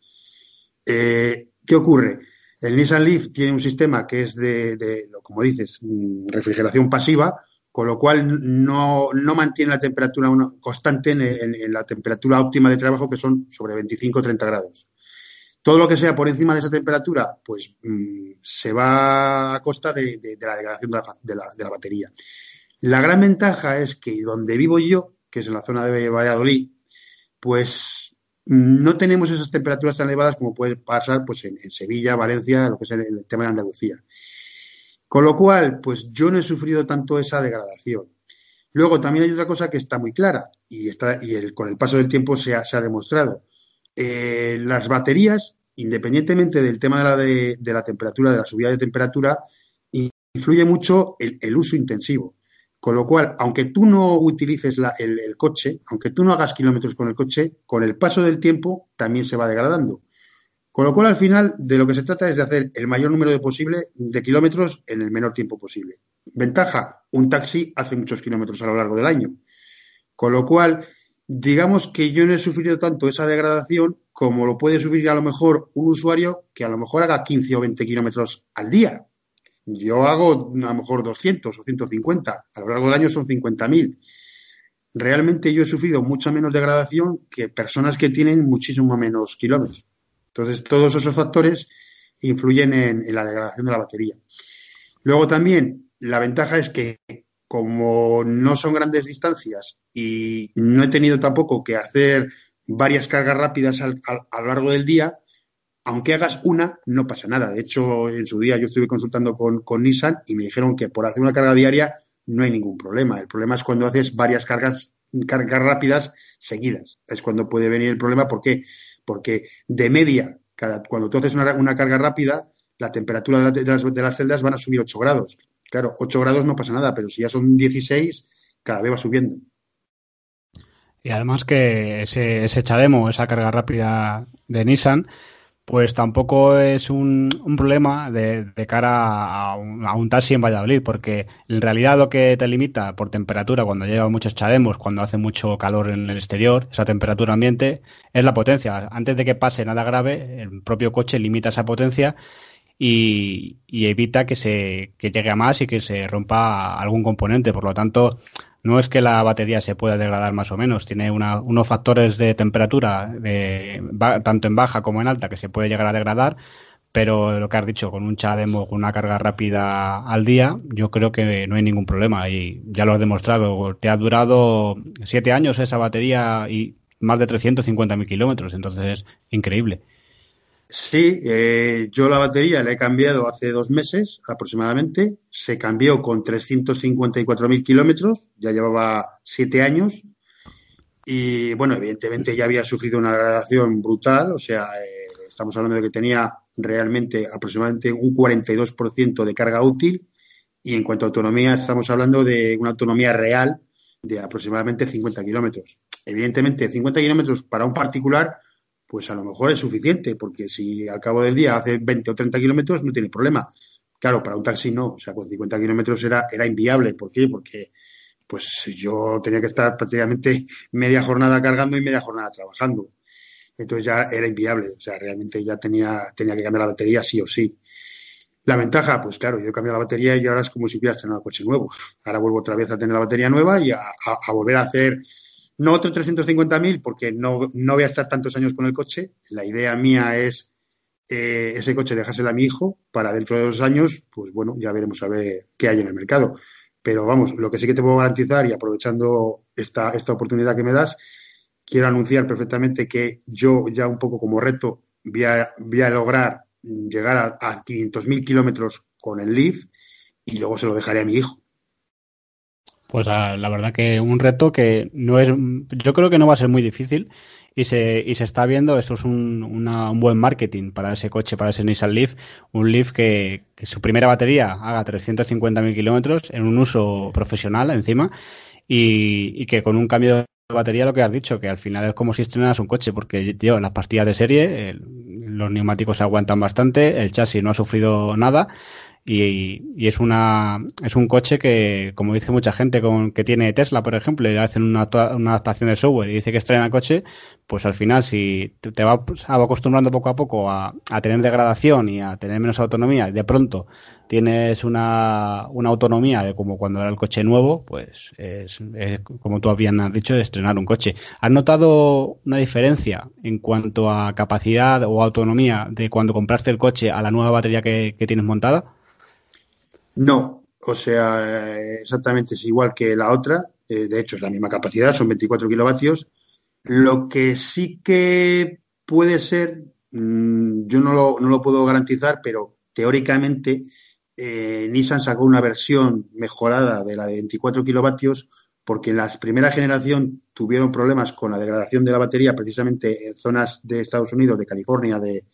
Eh, ¿Qué ocurre? El Nissan Leaf tiene un sistema que es de, como dices, mm, refrigeración pasiva, con lo cual no, mantiene la temperatura constante en, la temperatura óptima de trabajo, que son sobre 25 o 30 grados. Todo lo que sea por encima de esa temperatura, pues mm, se va a costa de, la degradación de la, batería. La gran ventaja es que donde vivo yo, que es en la zona de Valladolid, pues no tenemos esas temperaturas tan elevadas como puede pasar pues en, Sevilla, Valencia, lo que es el, tema de Andalucía. Con lo cual, pues yo no he sufrido tanto esa degradación. Luego también hay otra cosa que está muy clara y, está, y con el paso del tiempo se ha, demostrado. Eh, las baterías independientemente del tema de la, de, la temperatura, de la subida de temperatura, influye mucho el, uso intensivo. Con lo cual, aunque tú no utilices el, coche, aunque tú no hagas kilómetros con el coche, con el paso del tiempo también se va degradando. Con lo cual, al final, de lo que se trata es de hacer el mayor número de posible de kilómetros en el menor tiempo posible. Ventaja, un taxi hace muchos kilómetros a lo largo del año. Con lo cual, digamos que yo no he sufrido tanto esa degradación como lo puede sufrir a lo mejor un usuario que a lo mejor haga 15 o 20 kilómetros al día. Yo hago a lo mejor 200 o 150, a lo largo del año son 50.000. Realmente yo he sufrido mucha menos degradación que personas que tienen muchísimo menos kilómetros. Entonces, todos esos factores influyen en, en la degradación de la batería. Luego también, la ventaja es que como no son grandes distancias y no he tenido tampoco que hacer varias cargas rápidas a lo largo del día, aunque hagas una, no pasa nada. De hecho, en su día yo estuve consultando con, Nissan y me dijeron que por hacer una carga diaria no hay ningún problema. El problema es cuando haces varias cargas, cargas rápidas seguidas. Es cuando puede venir el problema. ¿Por qué? Porque de media, cada, cuando tú haces una, carga rápida, la temperatura de, las, de las celdas van a subir 8 grados. Claro, 8 grados no pasa nada, pero si ya son 16, cada vez va subiendo. Y además que ese, ese Chademo, esa carga rápida de Nissan, pues tampoco es un, problema de, cara a un, taxi en Valladolid, porque en realidad lo que te limita por temperatura cuando lleva muchos chademos, cuando hace mucho calor en el exterior, esa temperatura ambiente, es la potencia. Antes de que pase nada grave, el propio coche limita esa potencia y, evita que se que llegue a más y que se rompa algún componente. Por lo tanto, no es que la batería se pueda degradar más o menos, tiene unos factores de temperatura de, tanto en baja como en alta que se puede llegar a degradar, pero lo que has dicho, con un CHAdeMO, con una carga rápida al día, yo creo que no hay ningún problema y ya lo has demostrado. Te ha durado siete años esa batería y más de 350.000 kilómetros, entonces es increíble. Sí, eh, yo la batería la he cambiado hace dos meses aproximadamente. Se cambió con 354.000 kilómetros, ya llevaba siete años. Y bueno, evidentemente ya había sufrido una degradación brutal, o sea, eh, estamos hablando de que tenía realmente aproximadamente un 42% de carga útil. Y en cuanto a autonomía, estamos hablando de una autonomía real de aproximadamente 50 kilómetros. Evidentemente, 50 kilómetros para un particular pues a lo mejor es suficiente, porque si al cabo del día hace 20 o 30 kilómetros no tiene problema. Claro, para un taxi no, o sea, con 50 kilómetros era, era inviable. ¿Por qué? Porque pues yo tenía que estar prácticamente media jornada cargando y media jornada trabajando. Entonces ya era inviable, o sea, realmente ya tenía, tenía que cambiar la batería sí o sí. La ventaja, pues claro, yo he cambiado la batería y ahora es como si hubieras tenido un coche nuevo. Ahora vuelvo otra vez a tener la batería nueva y a volver a hacer no otros 350.000 porque no, no voy a estar tantos años con el coche. La idea mía es eh, ese coche dejárselo a mi hijo para dentro de dos años, pues bueno, ya veremos a ver qué hay en el mercado. Pero vamos, lo que sí que te puedo garantizar y aprovechando esta, esta oportunidad que me das, quiero anunciar perfectamente que yo ya un poco como reto voy a, voy a lograr llegar a, a 500.000 kilómetros con el Leaf y luego se lo dejaré a mi hijo. Pues la verdad que un reto que no es, yo creo que no va a ser muy difícil y se, y se está viendo, esto es un, un buen marketing para ese coche, para ese Nissan Leaf, un Leaf que, su primera batería haga 350.000 kilómetros en un uso profesional encima y, y que con un cambio de batería lo que has dicho, que al final es como si estrenaras un coche, porque tío, las pastillas de serie, los neumáticos aguantan bastante, el chasis no ha sufrido nada, y, es una es un coche que, como dice mucha gente con que tiene Tesla, por ejemplo, y le hacen una, una adaptación de software y dice que estrena el coche, pues al final si te, vas acostumbrando poco a poco a, a, tener degradación y a tener menos autonomía, y de pronto tienes una, una autonomía de como cuando era el coche nuevo, pues es, como tú habías dicho, de estrenar un coche. ¿Has notado una diferencia en cuanto a capacidad o autonomía de cuando compraste el coche a la nueva batería que tienes montada? No, o sea, exactamente es igual que la otra. Eh, de hecho, es la misma capacidad, son 24 kilovatios. Lo que sí que puede ser, mm, yo no lo, no lo, puedo garantizar, pero teóricamente eh, Nissan sacó una versión mejorada de la de 24 kilovatios porque en la primera generación tuvieron problemas con la degradación de la batería precisamente en zonas de Estados Unidos, de California, de,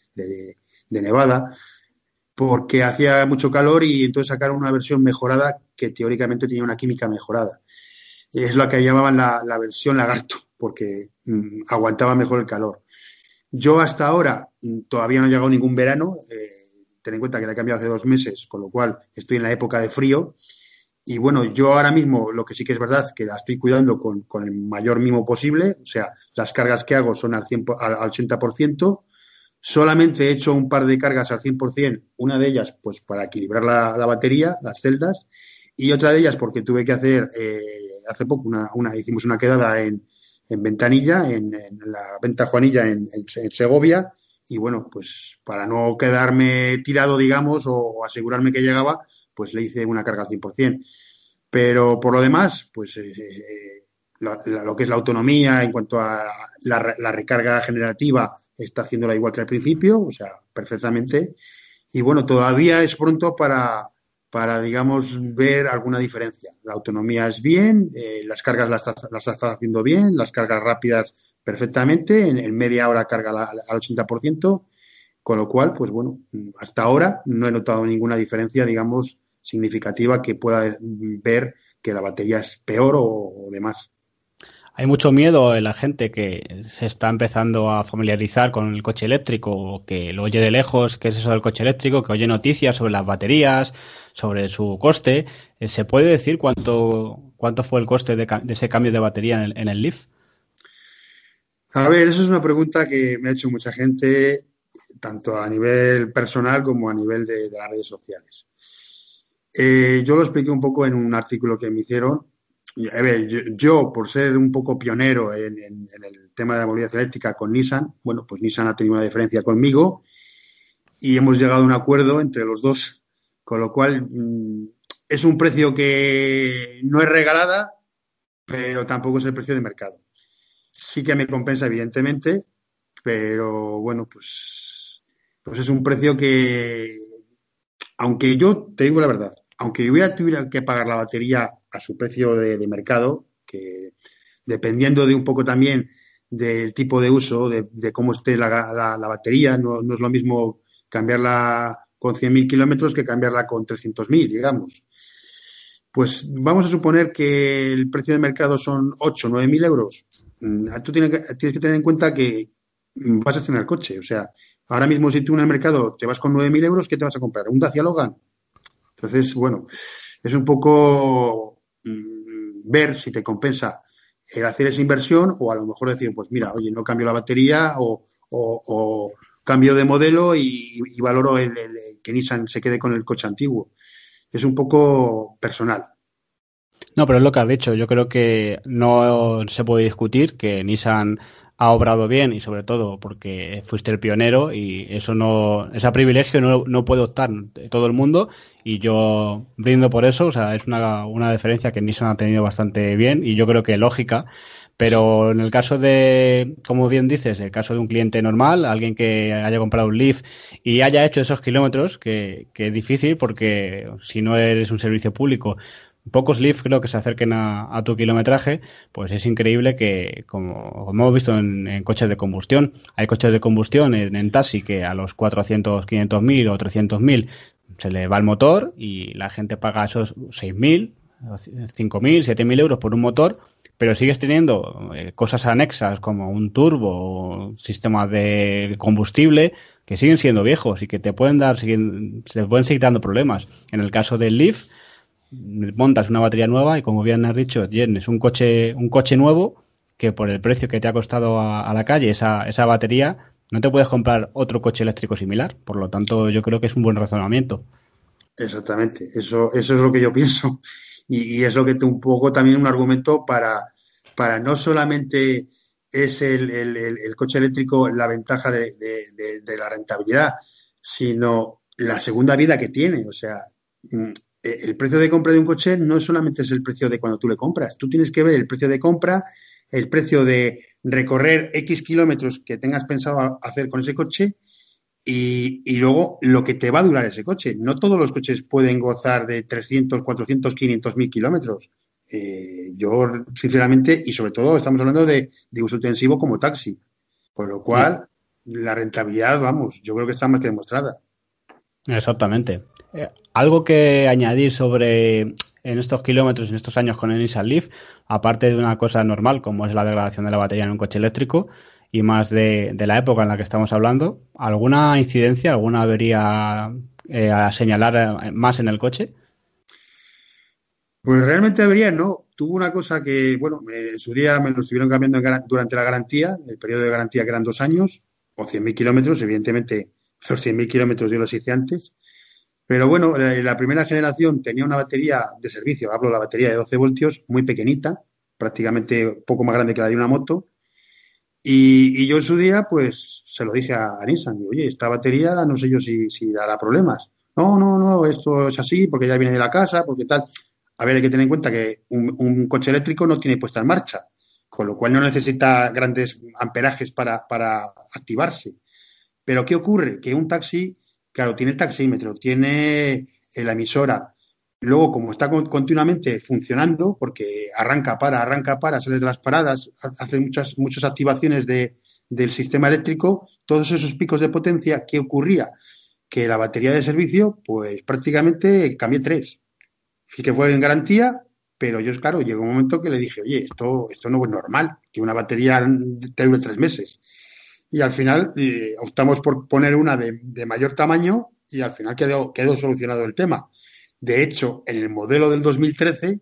de Nevada, porque hacía mucho calor y entonces sacaron una versión mejorada que teóricamente tenía una química mejorada. Es lo que llamaban la, versión lagarto, porque mm, aguantaba mejor el calor. Yo hasta ahora mm, todavía no he llegado ningún verano, eh, ten en cuenta que la he cambiado hace dos meses, con lo cual estoy en la época de frío. Y bueno, yo ahora mismo lo que sí que es verdad que la estoy cuidando con, el mayor mimo posible, o sea, las cargas que hago son al, 100, al, al 80%, Solamente he hecho un par de cargas al 100%, una de ellas pues para equilibrar la, batería, las celdas, y otra de ellas porque tuve que hacer eh, hace poco una, una, hicimos una quedada en, en Ventanilla, en, la Venta Juanilla en, Segovia, y bueno, pues para no quedarme tirado, digamos, o, asegurarme que llegaba, pues le hice una carga al 100%. Pero por lo demás, pues eh, eh, lo que es la autonomía en cuanto a la recarga generativa está haciéndola igual que al principio, o sea, perfectamente. Y bueno, todavía es pronto para, para digamos, ver alguna diferencia. La autonomía es bien, eh, las cargas las, las está haciendo bien, las cargas rápidas perfectamente, en, media hora carga al 80%, con lo cual, pues bueno, hasta ahora no he notado ninguna diferencia, digamos, significativa que pueda ver que la batería es peor o demás. Hay mucho miedo en la gente que se está empezando a familiarizar con el coche eléctrico o que lo oye de lejos, qué es eso del coche eléctrico, que oye noticias sobre las baterías, sobre su coste. Eh, ¿Se puede decir cuánto, cuánto fue el coste de, ese cambio de batería en el, Leaf? A ver, eso es una pregunta que me ha hecho mucha gente, tanto a nivel personal como a nivel de, las redes sociales. Eh, yo lo expliqué un poco en un artículo que me hicieron a ver, yo, por ser un poco pionero en, el tema de la movilidad eléctrica con Nissan, bueno, pues Nissan ha tenido una diferencia conmigo y hemos llegado a un acuerdo entre los dos, con lo cual mm, es un precio que no es regalada, pero tampoco es el precio de mercado. Sí que me compensa, evidentemente, pero bueno, pues, pues es un precio que, aunque yo te digo la verdad, aunque hubiera tuviera que pagar la batería a su precio de, mercado, que dependiendo de un poco también del tipo de uso, de, cómo esté la, batería, no, es lo mismo cambiarla con 100.000 kilómetros que cambiarla con 300.000, digamos. Pues vamos a suponer que el precio de mercado son 8 o 9.000 euros. Mm, tú tienes que, tener en cuenta que vas a tener coche. O sea, ahora mismo si tú en el mercado te vas con 9.000 euros, ¿qué te vas a comprar? ¿Un Dacia Logan? Entonces, bueno, es un poco mm, ver si te compensa el hacer esa inversión o a lo mejor decir, pues mira, oye, no cambio la batería o, cambio de modelo y, valoro el, que Nissan se quede con el coche antiguo. Es un poco personal. No, pero es lo que has dicho. Yo creo que no se puede discutir que Nissan ha obrado bien y sobre todo porque fuiste el pionero y eso no, ese privilegio no, no puede optar todo el mundo y yo brindo por eso, o sea, es una, una diferencia que Nissan ha tenido bastante bien y yo creo que lógica. Pero en el caso de, como bien dices, el caso de un cliente normal, alguien que haya comprado un Leaf y haya hecho esos kilómetros, que, que es difícil porque si no eres un servicio público, pocos Leaf creo que se acerquen a, tu kilometraje, pues es increíble que, como, hemos visto en, coches de combustión, hay coches de combustión en, taxi que a los 400, 500 mil o 300 mil se le va el motor y la gente paga esos 6 mil, 5 mil, 7 mil euros por un motor, pero sigues teniendo eh, cosas anexas como un turbo o sistema de combustible que siguen siendo viejos y que te pueden dar, siguen, se pueden seguir dando problemas. En el caso del Leaf, montas una batería nueva y como bien has dicho, es un coche, un coche nuevo que por el precio que te ha costado a, la calle esa, esa batería, no te puedes comprar otro coche eléctrico similar. Por lo tanto, yo creo que es un buen razonamiento. Exactamente, eso, eso es lo que yo pienso. Y, es lo que te un poco también un argumento para, para no solamente es el, el, coche eléctrico la ventaja de, de, la rentabilidad, sino la segunda vida que tiene. O sea, mm, el precio de compra de un coche no solamente es el precio de cuando tú le compras, tú tienes que ver el precio de compra, el precio de recorrer X kilómetros que tengas pensado hacer con ese coche y, luego lo que te va a durar ese coche. No todos los coches pueden gozar de 300, 400, 500 mil kilómetros. Eh, yo, sinceramente, y sobre todo estamos hablando de, uso intensivo como taxi, con lo cual la rentabilidad, vamos, yo creo que está más que demostrada. Exactamente. Algo que añadir sobre en estos kilómetros, en estos años con el Nissan Leaf, aparte de una cosa normal como es la degradación de la batería en un coche eléctrico y más de, la época en la que estamos hablando, ¿alguna incidencia, alguna avería eh, a señalar eh, más en el coche? Pues realmente avería no. Tuvo una cosa que, bueno, en su día me lo estuvieron cambiando durante la garantía, el periodo de garantía que eran dos años o 100.000 kilómetros, evidentemente los 100.000 kilómetros yo los hice antes pero bueno, la, primera generación tenía una batería de servicio, hablo de la batería de 12 voltios, muy pequeñita, prácticamente poco más grande que la de una moto. Y, yo en su día, pues se lo dije a, Nissan, oye, esta batería no sé yo si, dará problemas. No, no, no, esto es así porque ya viene de la casa, porque tal. A ver, hay que tener en cuenta que un, coche eléctrico no tiene puesta en marcha, con lo cual no necesita grandes amperajes para activarse. Pero ¿qué ocurre? Que un taxi Claro, tiene el taxímetro, tiene la emisora. Luego, como está continuamente funcionando, porque arranca, para, arranca, para, sale de las paradas, hace muchas, muchas activaciones de, del sistema eléctrico, todos esos picos de potencia, ¿qué ocurría? Que la batería de servicio, pues prácticamente cambié tres. Sí que fue en garantía, pero yo, claro, llegó un momento que le dije, oye, esto, esto no es normal, que una batería te dure tres meses. Y al final optamos por poner una de, mayor tamaño y al final quedó, quedó solucionado el tema. De hecho, en el modelo del 2013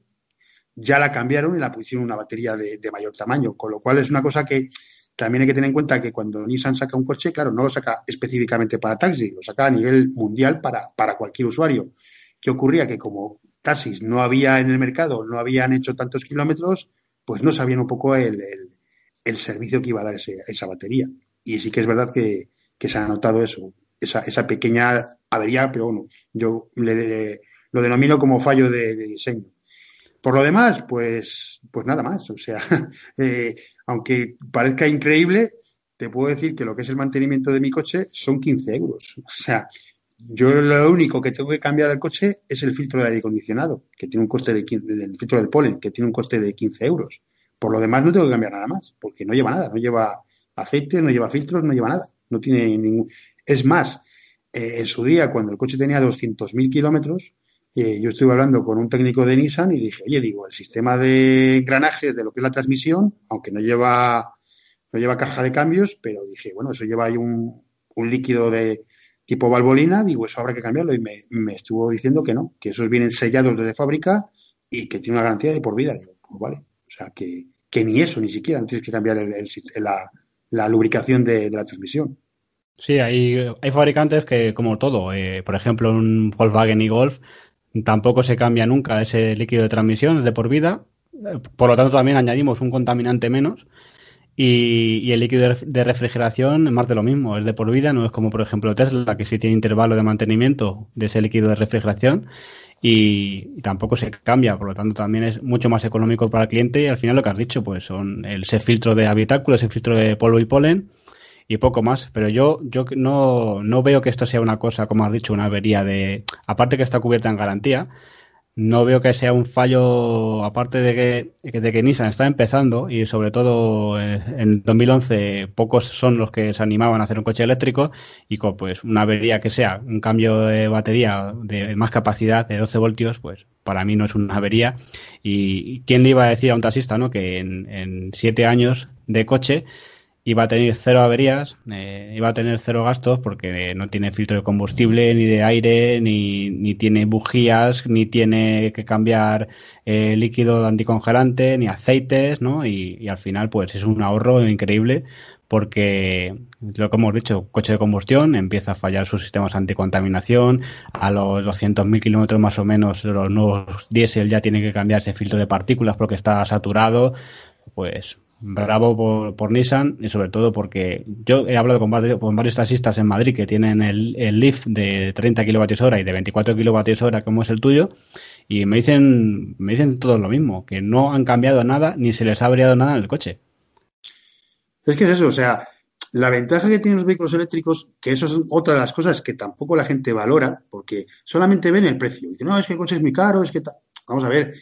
ya la cambiaron y la pusieron una batería de, mayor tamaño, con lo cual es una cosa que también hay que tener en cuenta que cuando Nissan saca un coche, claro, no lo saca específicamente para taxi, lo saca a nivel mundial para, cualquier usuario. ¿Qué ocurría? Que como taxis no había en el mercado, no habían hecho tantos kilómetros, pues no sabían un poco el, el, servicio que iba a dar esa batería. Y sí que es verdad que, se ha notado eso, esa, esa pequeña avería, pero bueno, yo le, lo denomino como fallo de, diseño. Por lo demás, pues, pues nada más. O sea, eh, aunque parezca increíble, te puedo decir que lo que es el mantenimiento de mi coche son 15 euros. O sea, yo lo único que tengo que cambiar del coche es el filtro de aire acondicionado, que tiene un coste de 15, del filtro del polen, que tiene un coste de 15 euros. Por lo demás no tengo que cambiar nada más, porque no lleva nada, no lleva aceite, no lleva filtros, no lleva nada, no tiene ningún. Es más, eh, en su día, cuando el coche tenía 200.000 kilómetros, eh, yo estuve hablando con un técnico de Nissan y dije, oye, digo, el sistema de engranajes de lo que es la transmisión, aunque no lleva, no lleva caja de cambios, pero dije, bueno, eso lleva ahí un, un líquido de, tipo valvolina, digo, eso habrá que cambiarlo. Y me, estuvo diciendo que no, que esos vienen sellados desde fábrica y que tiene una garantía de por vida. Digo, pues vale. O sea, que, ni eso, ni siquiera, no tienes que cambiar la, lubricación de, la transmisión. Sí, hay, hay fabricantes que, como todo, eh, por ejemplo, un Volkswagen y Golf, tampoco se cambia nunca ese líquido de transmisión, de por vida. Por lo tanto, también añadimos un contaminante menos y, el líquido de refrigeración es más de lo mismo, es de por vida, no es como por ejemplo Tesla, que sí tiene intervalo de mantenimiento de ese líquido de refrigeración y, tampoco se cambia, por lo tanto también es mucho más económico para el cliente y al final lo que has dicho, pues son ese filtro de habitáculo, ese filtro de polvo y polen y poco más. Pero yo, yo no, no veo que esto sea una cosa, como has dicho, una avería de, aparte que está cubierta en garantía, no veo que sea un fallo, aparte de que, de que Nissan está empezando y sobre todo eh, en 2011 pocos son los que se animaban a hacer un coche eléctrico y con pues una avería que sea un cambio de batería de más capacidad de 12 voltios, pues para mí no es una avería. Y quién le iba a decir a un taxista ¿no? que en, en siete años de coche iba a tener cero averías, eh, iba a tener cero gastos porque no tiene filtro de combustible, ni de aire, ni, ni tiene bujías, ni tiene que cambiar eh, líquido anticongelante, ni aceites, ¿no? Y, al final, pues es un ahorro increíble porque, lo que hemos dicho, coche de combustión empieza a fallar sus sistemas anticontaminación, a los 200.000 kilómetros más o menos los nuevos diésel ya tienen que cambiar ese filtro de partículas porque está saturado, pues bravo por, por, Nissan y sobre todo porque yo he hablado con varios, con varios taxistas en Madrid que tienen el, el Leaf de 30 kilovatios hora y de 24 kilovatios hora como es el tuyo y me dicen me dicen todo lo mismo que no han cambiado nada ni se les ha variado nada en el coche. Es que es eso o sea la ventaja que tienen los vehículos eléctricos que eso es otra de las cosas que tampoco la gente valora porque solamente ven el precio. Dicen no es que el coche es muy caro es que vamos a ver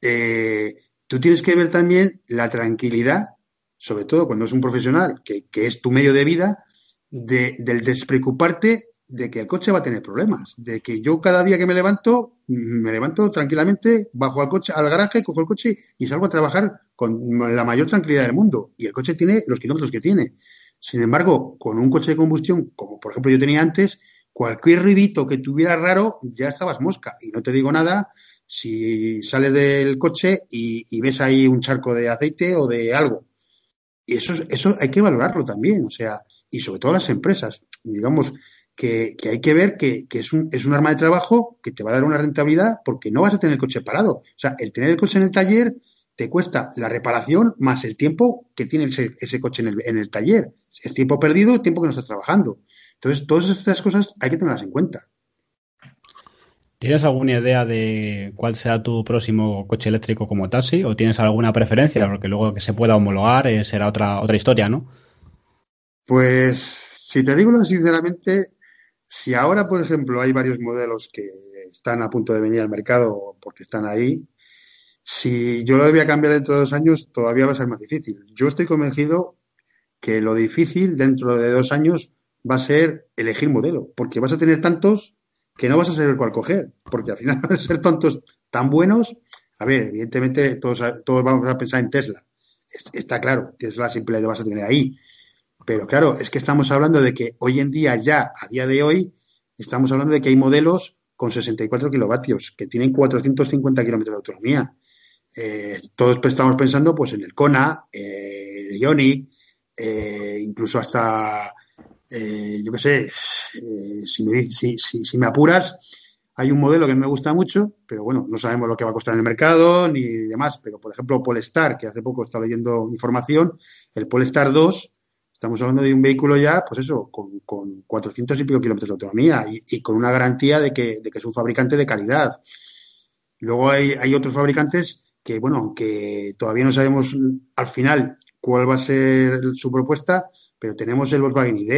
eh, tú tienes que ver también la tranquilidad, sobre todo cuando es un profesional, que, es tu medio de vida, de, del despreocuparte de que el coche va a tener problemas, de que yo cada día que me levanto, me levanto tranquilamente, bajo al coche, al garaje, cojo el coche y salgo a trabajar con la mayor tranquilidad del mundo. Y el coche tiene los kilómetros que tiene. Sin embargo, con un coche de combustión, como por ejemplo yo tenía antes, cualquier ruidito que tuviera raro, ya estabas mosca. Y no te digo nada si sales del coche y, ves ahí un charco de aceite o de algo. Y eso, eso hay que valorarlo también, o sea, y sobre todo las empresas. Digamos que, hay que ver que, es, un, es un arma de trabajo que te va a dar una rentabilidad porque no vas a tener el coche parado. O sea, el tener el coche en el taller te cuesta la reparación más el tiempo que tiene ese, ese coche en el, en el taller. Es tiempo perdido, tiempo que no estás trabajando. Entonces, todas estas cosas hay que tenerlas en cuenta. ¿Tienes alguna idea de cuál sea tu próximo coche eléctrico como taxi? ¿O tienes alguna preferencia? Porque luego que se pueda homologar eh, será otra, otra historia, ¿no? Pues, si te digo sinceramente, si ahora, por ejemplo, hay varios modelos que están a punto de venir al mercado porque están ahí, si yo lo voy a cambiar dentro de dos años, todavía va a ser más difícil. Yo estoy convencido que lo difícil dentro de dos años va a ser elegir modelo, porque vas a tener tantos que no vas a saber cuál coger, porque al final van a ser tontos tan buenos. A ver, evidentemente todos, todos vamos a pensar en Tesla. Está claro, Tesla siempre le vas a tener ahí. Pero claro, es que estamos hablando de que hoy en día, ya, a día de hoy, estamos hablando de que hay modelos con 64 kilovatios, que tienen 450 kilómetros de autonomía. Eh, todos estamos pensando pues en el Kona, eh, el Ionic, eh, incluso hasta, yo qué sé, si me, si, si, me apuras, hay un modelo que me gusta mucho, pero bueno, no sabemos lo que va a costar en el mercado ni demás. Pero, por ejemplo, Polestar, que hace poco estaba leyendo información, el Polestar 2, estamos hablando de un vehículo ya, pues eso, con, con 400 y pico kilómetros de autonomía y, con una garantía de que, de que, es un fabricante de calidad. Luego hay, hay otros fabricantes que, bueno, que todavía no sabemos al final cuál va a ser su propuesta, pero tenemos el Volkswagen ID,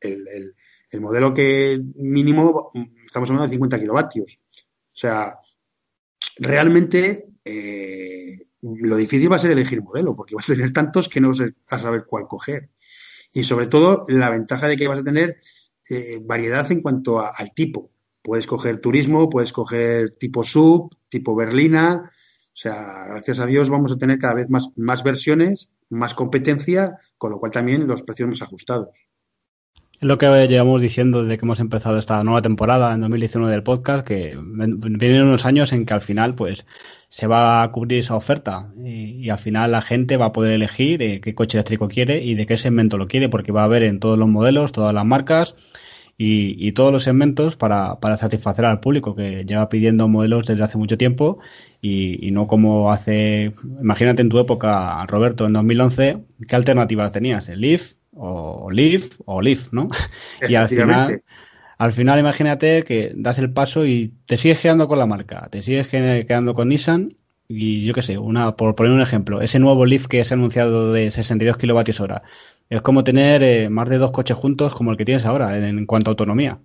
el, el, el modelo que mínimo estamos hablando de 50 kilovatios. O sea, realmente eh, lo difícil va a ser elegir modelo, porque vas a tener tantos que no vas a saber cuál coger. Y sobre todo, la ventaja de que vas a tener eh, variedad en cuanto al tipo. Puedes coger turismo, puedes coger tipo sub, tipo berlina. O sea, gracias a Dios vamos a tener cada vez más, más versiones, más competencia, con lo cual también los precios más ajustados. Es lo que llevamos diciendo desde que hemos empezado esta nueva temporada en 2019 del podcast, que vienen unos años en que al final pues se va a cubrir esa oferta y, al final la gente va a poder elegir eh, qué coche eléctrico quiere y de qué segmento lo quiere, porque va a haber en todos los modelos, todas las marcas y, todos los segmentos para, para, satisfacer al público que lleva pidiendo modelos desde hace mucho tiempo y, y no como hace, imagínate en tu época, Roberto, en 2011, ¿qué alternativas tenías? ¿El Leaf? o Leaf o Leaf, ¿no? Y al final, al final imagínate que das el paso y te sigues quedando con la marca, te sigues quedando con Nissan y yo qué sé, una, por poner un ejemplo, ese nuevo Leaf que se ha anunciado de 62 kilovatios hora, es como tener eh, más de dos coches juntos como el que tienes ahora en, cuanto a autonomía.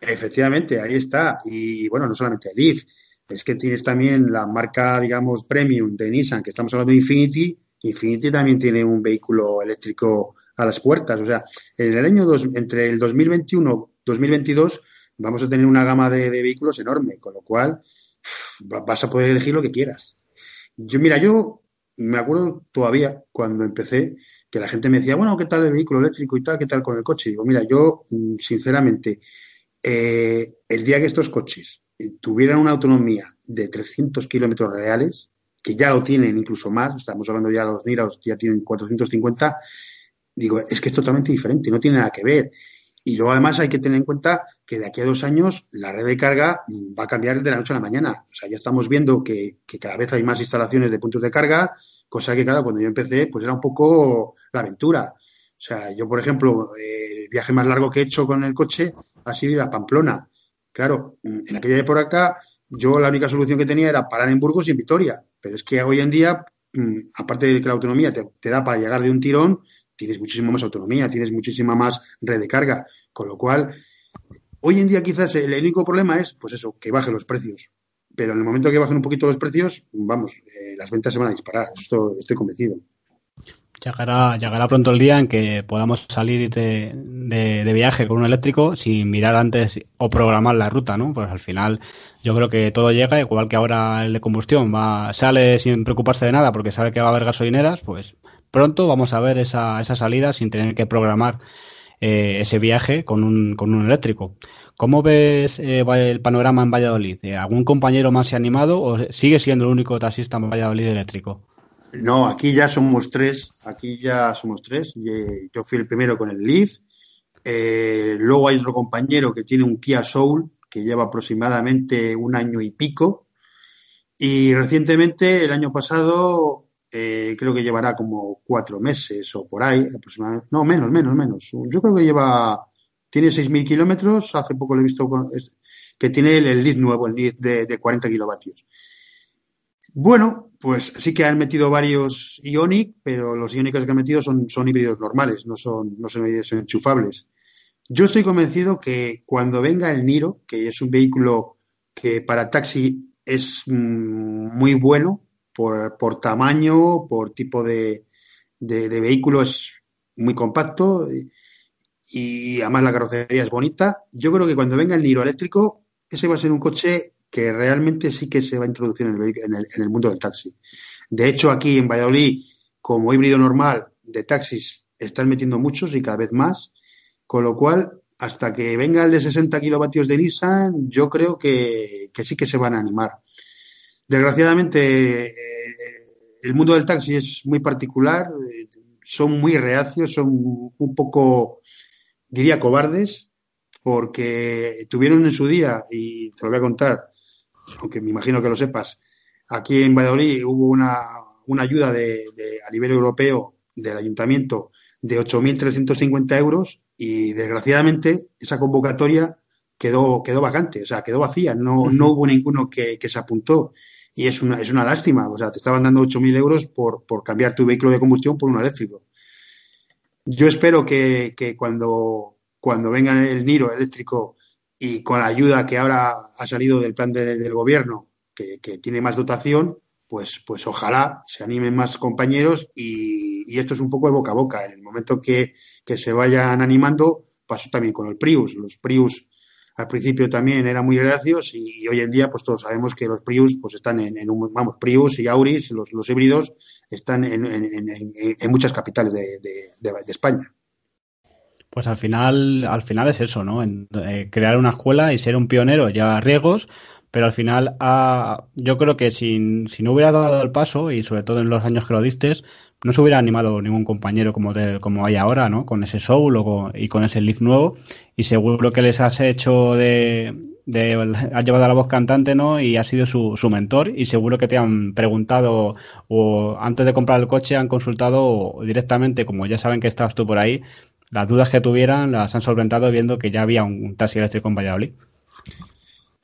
Efectivamente, ahí está. Y bueno, no solamente el Leaf, es que tienes también la marca, digamos, premium de Nissan, que estamos hablando de Infinity. Infinity también tiene un vehículo eléctrico a las puertas. O sea, en el año dos, entre el 2021 2022 vamos a tener una gama de, vehículos enorme, con lo cual vas a poder elegir lo que quieras. Yo, mira, yo me acuerdo todavía cuando empecé que la gente me decía, bueno, ¿qué tal el vehículo eléctrico y tal? ¿Qué tal con el coche? Digo, mira, yo, mm, sinceramente, eh, el día que estos coches eh, tuvieran una autonomía de 300 kilómetros reales, que ya lo tienen incluso más, estamos hablando ya de los Niros, ya tienen 450, digo, es que es totalmente diferente, no tiene nada que ver. Y luego además hay que tener en cuenta que de aquí a dos años la red de carga va a cambiar de la noche a la mañana. O sea, ya estamos viendo que, cada vez hay más instalaciones de puntos de carga, cosa que, claro, cuando yo empecé, pues era un poco la aventura. O sea, yo, por ejemplo, el viaje más largo que he hecho con el coche ha sido ir a Pamplona. Claro, en aquella época yo la única solución que tenía era parar en Burgos y en Vitoria. Pero es que hoy en día, mm, aparte de que la autonomía te da para llegar de un tirón, tienes muchísima más autonomía, tienes muchísima más red de carga, con lo cual, hoy en día quizás el único problema es, pues eso, que bajen los precios. Pero en el momento que bajen un poquito los precios, vamos, eh, las ventas se van a disparar, esto estoy convencido. Llegará, llegará pronto el día en que podamos salir de, viaje con un eléctrico sin mirar antes o programar la ruta, ¿no? Pues al final yo creo que todo llega, igual que ahora el de combustión va, sale sin preocuparse de nada porque sabe que va a haber gasolineras, pues pronto vamos a ver esa, esa salida sin tener que programar eh, ese viaje con un eléctrico. ¿Cómo ves eh, el panorama en Valladolid? Eh, ¿Algún compañero más se ha animado o sigue siendo el único taxista en Valladolid eléctrico? No, aquí ya somos tres. Aquí ya somos tres. Yo fui el primero con el Leaf. luego hay otro compañero que tiene un Kia Soul que lleva aproximadamente un año y pico. Y recientemente, el año pasado, eh, creo que llevará como cuatro meses o por ahí, aproximadamente. No, menos, menos, menos. Yo creo que lleva, tiene 6.000 kilómetros, hace poco lo he visto que tiene el, el nuevo, el lead de, de 40 kilovatios. Bueno, pues sí que han metido varios Ionic, pero los Ionics que han metido son, son híbridos normales, no son, no son híbridos enchufables. Yo estoy convencido que cuando venga el Niro, que es un vehículo que para taxi es mm, muy bueno, por, tamaño, por tipo de, de, vehículo es muy compacto y, además la carrocería es bonita. Yo creo que cuando venga el Niro eléctrico, ese va a ser un coche que realmente sí que se va a introducir en el, en el, en el mundo del taxi. De hecho, aquí en Valladolid, como híbrido normal de taxis, están metiendo muchos y cada vez más, con lo cual, hasta que venga el de 60 kilovatios de Nissan, yo creo que, sí que se van a animar. Desgraciadamente, eh, el mundo del taxi es muy particular, eh, son muy reacios, son un poco, diría, cobardes, porque tuvieron en su día, y te lo voy a contar, aunque me imagino que lo sepas, aquí en Valladolid hubo una, una ayuda de, de, a nivel europeo del ayuntamiento de 8.350 euros y desgraciadamente esa convocatoria quedó, quedó vacante, o sea, quedó vacía, no, no hubo ninguno que, que se apuntó y es una, es una lástima. O sea, te estaban dando 8.000 euros por, por cambiar tu vehículo de combustión por uno eléctrico. Yo espero que, que cuando, cuando venga el Niro eléctrico y con la ayuda que ahora ha salido del plan de, del gobierno, que, que, tiene más dotación, pues, pues ojalá se animen más compañeros y, y, esto es un poco el boca a boca. En el momento que, que se vayan animando, pasó también con el Prius. Los Prius al principio también eran muy reacios y, hoy en día pues todos sabemos que los Prius pues están en, en un, vamos, Prius y Auris, los, los híbridos, están en, en muchas capitales de, de, España. Pues al final, al final es eso, ¿no? Eh, crear una escuela y ser un pionero lleva riesgos, pero al final ah, yo creo que si, si no hubiera dado el paso, y sobre todo en los años que lo diste, no se hubiera animado ningún compañero como, de, como hay ahora, ¿no? Con ese Soul y con ese Leaf nuevo. Y seguro que les has hecho de, has llevado a la voz cantante, ¿no? Y has sido su, su mentor y seguro que te han preguntado o antes de comprar el coche han consultado directamente, como ya saben que estabas tú por ahí, las dudas que tuvieran las han solventado viendo que ya había un taxi eléctrico en Valladolid.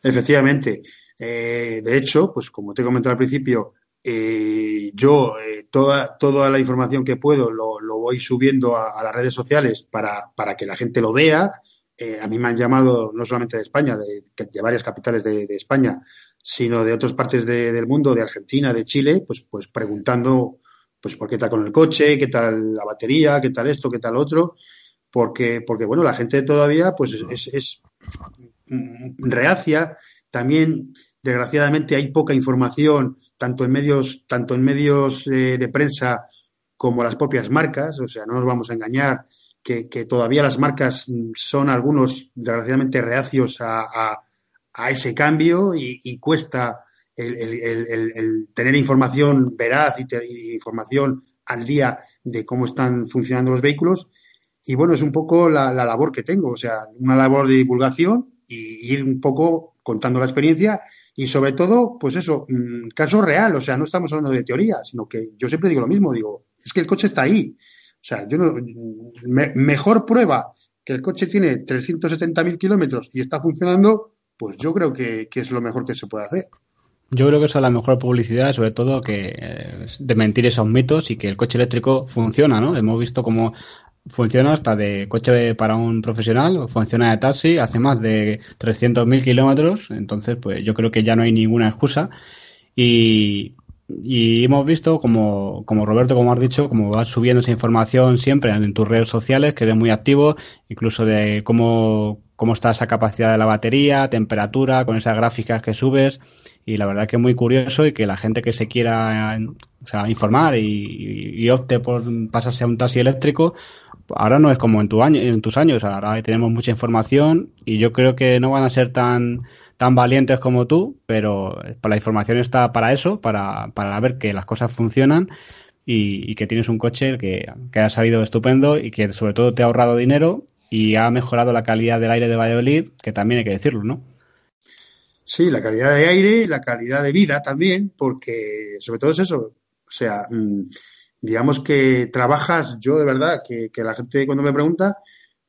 Efectivamente. Eh, de hecho, pues como te he comentado al principio, eh, yo eh, toda, toda la información que puedo lo, lo voy subiendo a, las redes sociales para, para, que la gente lo vea. Eh, a mí me han llamado no solamente de España, de, varias capitales de, España, sino de otras partes de, del mundo, de Argentina, de Chile, pues, pues preguntando pues por qué tal con el coche, qué tal la batería, qué tal esto, qué tal otro, porque, porque bueno, la gente todavía pues es, es, es reacia. También, desgraciadamente, hay poca información tanto en medios, tanto en medios eh, de prensa como las propias marcas, o sea, no nos vamos a engañar que, que todavía las marcas son algunos, desgraciadamente, reacios a, a, ese cambio y, cuesta el, el, tener información veraz y, información al día de cómo están funcionando los vehículos. Y bueno, es un poco la, la labor que tengo, o sea, una labor de divulgación y ir un poco contando la experiencia y sobre todo, pues eso, mmm, caso real, o sea, no estamos hablando de teoría, sino que yo siempre digo lo mismo, digo, es que el coche está ahí. O sea, yo no, me, mejor prueba que el coche tiene 370.000 kilómetros y está funcionando, pues yo creo que, es lo mejor que se puede hacer. Yo creo que esa es la mejor publicidad, sobre todo que eh, de mentir esos mitos y que el coche eléctrico funciona, ¿no? Hemos visto como funciona hasta de coche para un profesional, funciona de taxi, hace más de 300.000 kilómetros, entonces pues yo creo que ya no hay ninguna excusa. Y, y hemos visto como, como Roberto, como has dicho, como vas subiendo esa información siempre en tus redes sociales, que eres muy activo, incluso de cómo, cómo está esa capacidad de la batería, temperatura, con esas gráficas que subes, y la verdad que es muy curioso y que la gente que se quiera o sea, informar y, y, opte por pasarse a un taxi eléctrico, ahora no es como en, tu año, en tus años, ahora tenemos mucha información y yo creo que no van a ser tan, tan valientes como tú, pero la información está para eso, para, para ver que las cosas funcionan y, y que tienes un coche que, que, ha salido estupendo y que sobre todo te ha ahorrado dinero y ha mejorado la calidad del aire de Valladolid, que también hay que decirlo, ¿no? Sí, la calidad de aire la calidad de vida también, porque sobre todo es eso, o sea, mmm, digamos que trabajas, yo de verdad, que, que, la gente cuando me pregunta,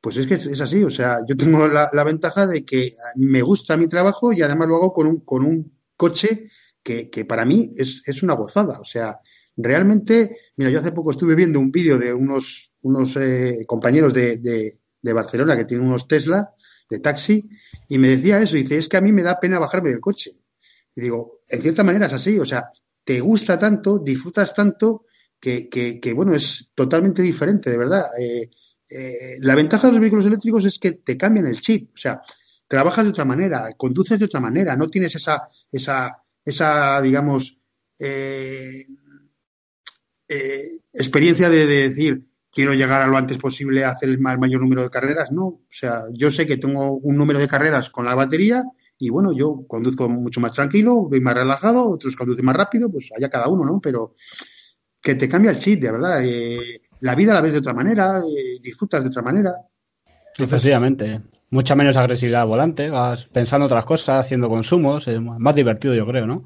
pues es que es, así, o sea, yo tengo la, la, ventaja de que me gusta mi trabajo y además lo hago con un, con un coche que, que para mí es, es, una gozada, o sea, realmente, mira, yo hace poco estuve viendo un vídeo de unos, unos eh, compañeros de, de, de, Barcelona que tienen unos Tesla de taxi y me decía eso, dice, es que a mí me da pena bajarme del coche. Y digo, en cierta manera es así, o sea, te gusta tanto, disfrutas tanto, que, bueno, es totalmente diferente, de verdad. Eh, eh, la ventaja de los vehículos eléctricos es que te cambian el chip. O sea, trabajas de otra manera, conduces de otra manera, no tienes esa, esa, esa digamos, eh, experiencia de, decir, quiero llegar a lo antes posible a hacer el mayor número de carreras. No, o sea, yo sé que tengo un número de carreras con la batería y bueno, yo conduzco mucho más tranquilo, voy más relajado, otros conducen más rápido, pues allá cada uno, ¿no? Pero que te cambia el chip, de verdad. Eh, la vida la ves de otra manera, eh, disfrutas de otra manera. Efectivamente. Mucha menos agresividad al volante, vas pensando otras cosas, haciendo consumos, es más divertido, yo creo, ¿no?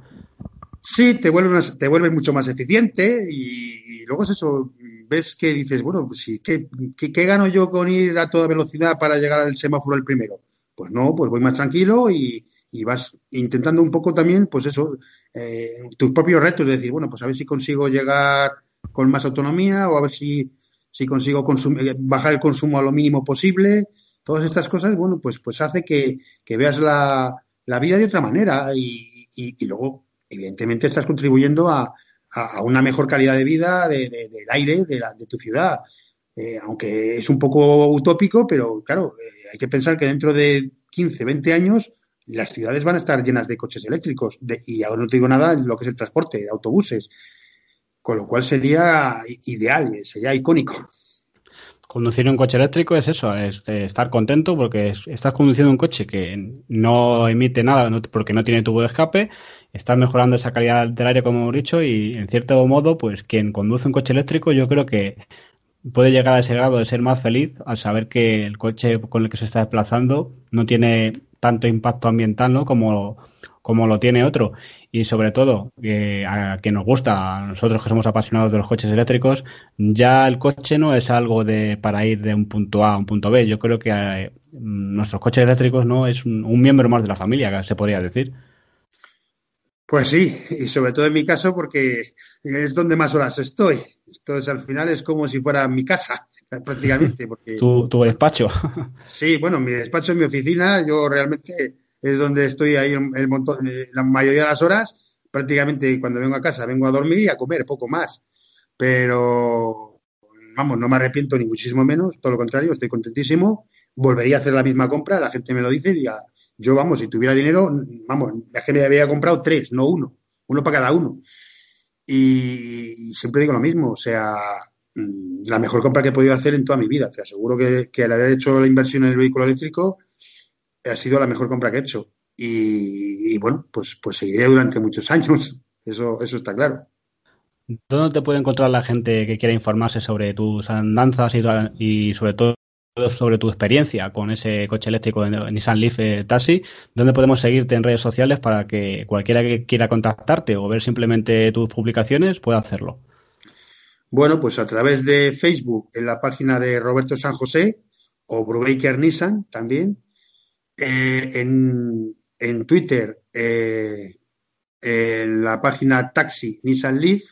Sí, te vuelve, te vuelve mucho más eficiente y, luego es eso, ves que dices, bueno, pues sí, ¿qué, ¿qué, gano yo con ir a toda velocidad para llegar al semáforo el primero? Pues no, pues voy más tranquilo y, vas intentando un poco también, pues eso, eh, tus propios retos, de decir, bueno, pues a ver si consigo llegar con más autonomía o a ver si, si consigo eh, bajar el consumo a lo mínimo posible. Todas estas cosas, bueno, pues, pues hace que, veas la, vida de otra manera y, y luego evidentemente estás contribuyendo a, una mejor calidad de vida del aire de, la, de tu ciudad. Eh, aunque es un poco utópico, pero claro, eh, hay que pensar que dentro de 15, 20 años las ciudades van a estar llenas de coches eléctricos y ahora no te digo nada lo que es el transporte, de autobuses, con lo cual sería ideal, sería icónico. Conducir un coche eléctrico es eso, es estar contento porque estás conduciendo un coche que no emite nada porque no tiene tubo de escape, estás mejorando esa calidad del aire como hemos dicho y en cierto modo pues quien conduce un coche eléctrico yo creo que puede llegar a ese grado de ser más feliz al saber que el coche con el que se está desplazando no tiene tanto impacto ambiental ¿no? como, como lo tiene otro. Y sobre todo, que a quien nos gusta, a nosotros que somos apasionados de los coches eléctricos, ya el coche no es algo de para ir de un punto A a un punto B. Yo creo que eh, nuestros coches eléctricos no es un, miembro más de la familia, se podría decir. Pues sí, y sobre todo en mi caso porque es donde más horas estoy. Entonces al final es como si fuera mi casa, prácticamente. Porque, tu, tu despacho. Sí, bueno, mi despacho es mi oficina. Yo realmente es donde estoy ahí el montón, eh, la mayoría de las horas. Prácticamente cuando vengo a casa vengo a dormir y a comer, poco más. Pero, vamos, no me arrepiento ni muchísimo menos, todo lo contrario, estoy contentísimo. Volvería a hacer la misma compra, la gente me lo dice y diga, yo, vamos, si tuviera dinero, vamos, es que me había comprado tres, no uno, uno para cada uno. Y, siempre digo lo mismo, o sea, mm, la mejor compra que he podido hacer en toda mi vida. Te aseguro que, que el haber hecho la inversión en el vehículo eléctrico ha sido la mejor compra que he hecho. Y, bueno, pues, pues seguiré durante muchos años. Eso, eso está claro. ¿Dónde te puede encontrar la gente que quiera informarse sobre tus andanzas y, sobre todo sobre tu experiencia con ese coche eléctrico de Nissan Leaf eh, Taxi? ¿Dónde podemos seguirte en redes sociales para que cualquiera que quiera contactarte o ver simplemente tus publicaciones pueda hacerlo? Bueno, pues a través de Facebook, en la página de Roberto San José o Brubaker Nissan también, eh, en, Twitter, eh, en la página Taxi Nissan Leaf,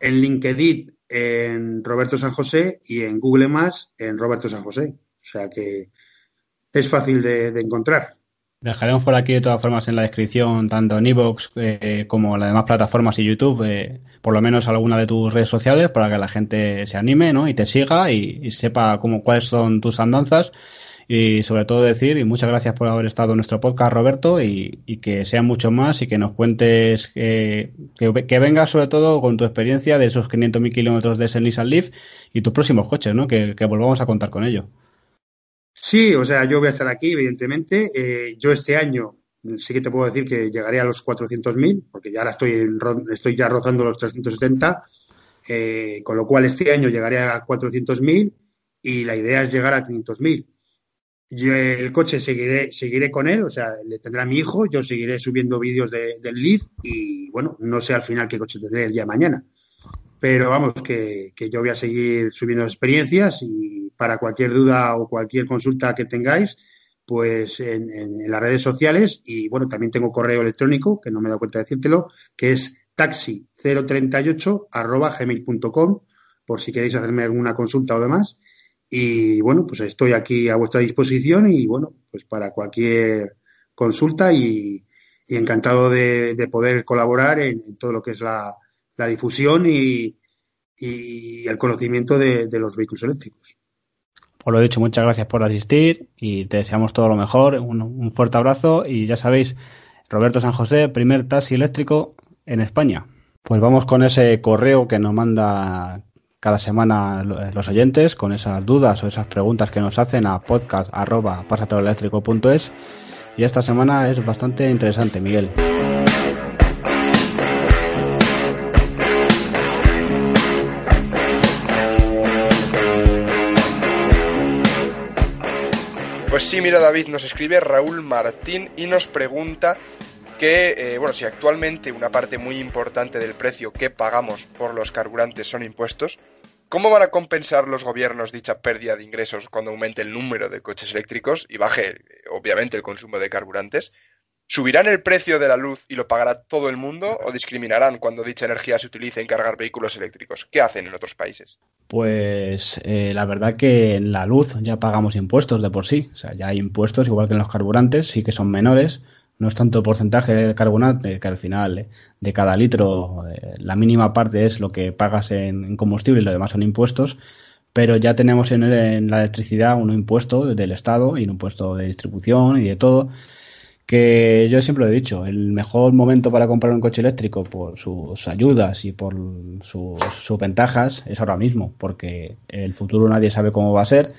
en LinkedIn en Roberto San José y en Google Más en Roberto San José. O sea que es fácil de, encontrar. Dejaremos por aquí de todas formas en la descripción, tanto en Evox eh, como las demás plataformas y YouTube, por lo menos alguna de tus redes sociales para que la gente se anime ¿no? y te siga y, y sepa cómo, cuáles son tus andanzas y sobre todo decir, y muchas gracias por haber estado en nuestro podcast, Roberto, y, que sean mucho más y que nos cuentes, que, que, vengas sobre todo con tu experiencia de esos 500.000 kilómetros de ese Nissan Leaf y tus próximos coches, ¿no? Que, volvamos a contar con ello. Sí, o sea, yo voy a estar aquí, evidentemente. Eh, yo este año sí que te puedo decir que llegaré a los 400.000, porque ya ahora estoy, estoy ya rozando los 370, eh, con lo cual este año llegaré a 400.000 y la idea es llegar a 500.000. Yo el coche seguiré, seguiré con él, o sea, le tendrá mi hijo, yo seguiré subiendo vídeos de, del Leaf y bueno, no sé al final qué coche tendré el día de mañana. Pero vamos, que, yo voy a seguir subiendo experiencias y para cualquier duda o cualquier consulta que tengáis, pues en, las redes sociales y bueno, también tengo correo electrónico, que no me he dado cuenta de decírtelo, que es taxi038 arroba gmail.com por si queréis hacerme alguna consulta o demás. Y bueno, pues estoy aquí a vuestra disposición y bueno, pues para cualquier consulta y, encantado de, poder colaborar en, todo lo que es la, difusión y, el conocimiento de, los vehículos eléctricos. os lo he dicho, muchas gracias por asistir y te deseamos todo lo mejor. Un, fuerte abrazo y ya sabéis, Roberto San José, primer taxi eléctrico en España. Pues vamos con ese correo que nos manda cada semana los oyentes con esas dudas o esas preguntas que nos hacen a podcast.pasatoeléctrico.es y esta semana es bastante interesante, Miguel. Pues sí, mira David, nos escribe Raúl Martín y nos pregunta que, eh, bueno, si actualmente una parte muy importante del precio que pagamos por los carburantes son impuestos, ¿cómo van a compensar los gobiernos dicha pérdida de ingresos cuando aumente el número de coches eléctricos y baje, obviamente, el consumo de carburantes? ¿Subirán el precio de la luz y lo pagará todo el mundo o discriminarán cuando dicha energía se utilice en cargar vehículos eléctricos? ¿Qué hacen en otros países? Pues eh, la verdad que en la luz ya pagamos impuestos de por sí. O sea, ya hay impuestos igual que en los carburantes, sí que son menores, no es tanto porcentaje de carbonato, que al final eh, de cada litro eh, la mínima parte es lo que pagas en, combustible y lo demás son impuestos, pero ya tenemos en, la electricidad un impuesto del Estado y un impuesto de distribución y de todo, que yo siempre lo he dicho, el mejor momento para comprar un coche eléctrico por sus ayudas y por sus ventajas es ahora mismo, porque el futuro nadie sabe cómo va a ser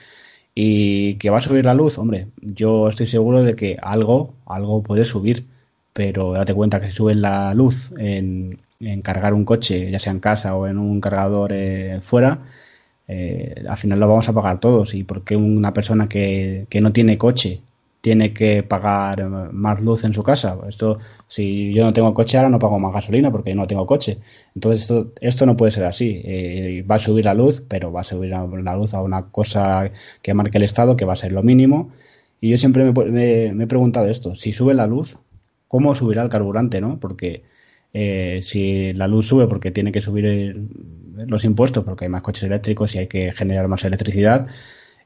y que va a subir la luz, hombre, yo estoy seguro de que algo, algo puede subir, pero date cuenta que si sube la luz en, cargar un coche, ya sea en casa o en un cargador eh, fuera, eh, al final lo vamos a pagar todos. ¿Y por qué una persona que, que no tiene coche tiene que pagar más luz en su casa. Esto, si yo no tengo coche ahora, no pago más gasolina porque no tengo coche. Entonces, esto, esto no puede ser así. Eh, va a subir la luz, pero va a subir la luz a una cosa que marque el Estado, que va a ser lo mínimo. Y yo siempre me, me, he preguntado esto: si sube la luz, ¿cómo subirá el carburante? ¿no? Porque eh, si la luz sube porque tiene que subir los impuestos, porque hay más coches eléctricos y hay que generar más electricidad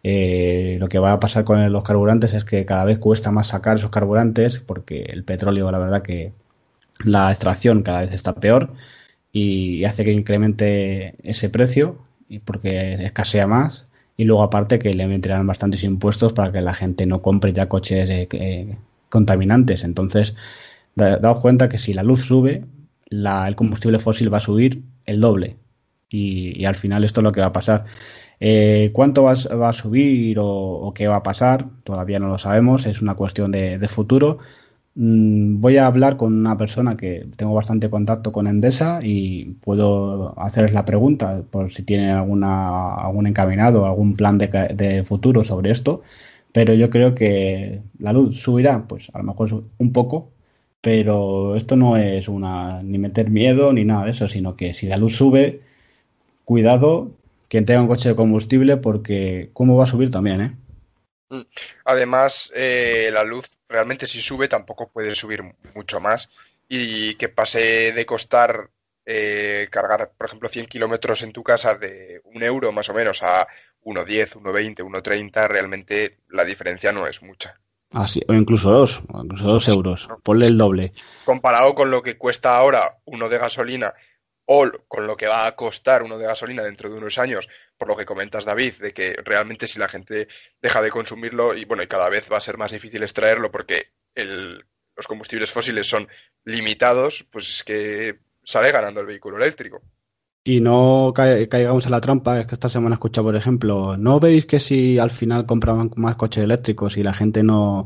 eh, lo que va a pasar con los carburantes es que cada vez cuesta más sacar esos carburantes porque el petróleo, la verdad que la extracción cada vez está peor y hace que incremente ese precio porque escasea más y luego aparte que le meterán bastantes impuestos para que la gente no compre ya coches eh, contaminantes. Entonces, daos cuenta que si la luz sube, el combustible fósil va a subir el doble y, y al final esto es lo que va a pasar. Eh, ¿Cuánto va, a subir o, qué va a pasar? Todavía no lo sabemos, es una cuestión de, futuro. Mm, voy a hablar con una persona que tengo bastante contacto con Endesa y puedo hacerles la pregunta por si tienen algún encaminado, algún plan de, futuro sobre esto. Pero yo creo que la luz subirá, pues a lo mejor un poco, pero esto no es una ni meter miedo ni nada de eso, sino que si la luz sube, cuidado quien tenga un coche de combustible porque cómo va a subir también, ¿eh? Mm. Además, eh, la luz realmente si sube tampoco puede subir mucho más y que pase de costar eh, cargar, por ejemplo, 100 kilómetros en tu casa de un euro más o menos a 1,10, 1,20, 1,30, realmente la diferencia no es mucha. Ah, sí, o incluso dos, incluso dos euros. Ponle el doble. Comparado con lo que cuesta ahora uno de gasolina o con lo que va a costar uno de gasolina dentro de unos años, por lo que comentas David, de que realmente si la gente deja de consumirlo y bueno, y cada vez va a ser más difícil extraerlo porque los combustibles fósiles son limitados, pues es que sale ganando el vehículo eléctrico. Y no caigamos en la trampa, es que esta semana escuchado, por ejemplo, ¿no veis que si al final compraban más coches eléctricos y la gente no,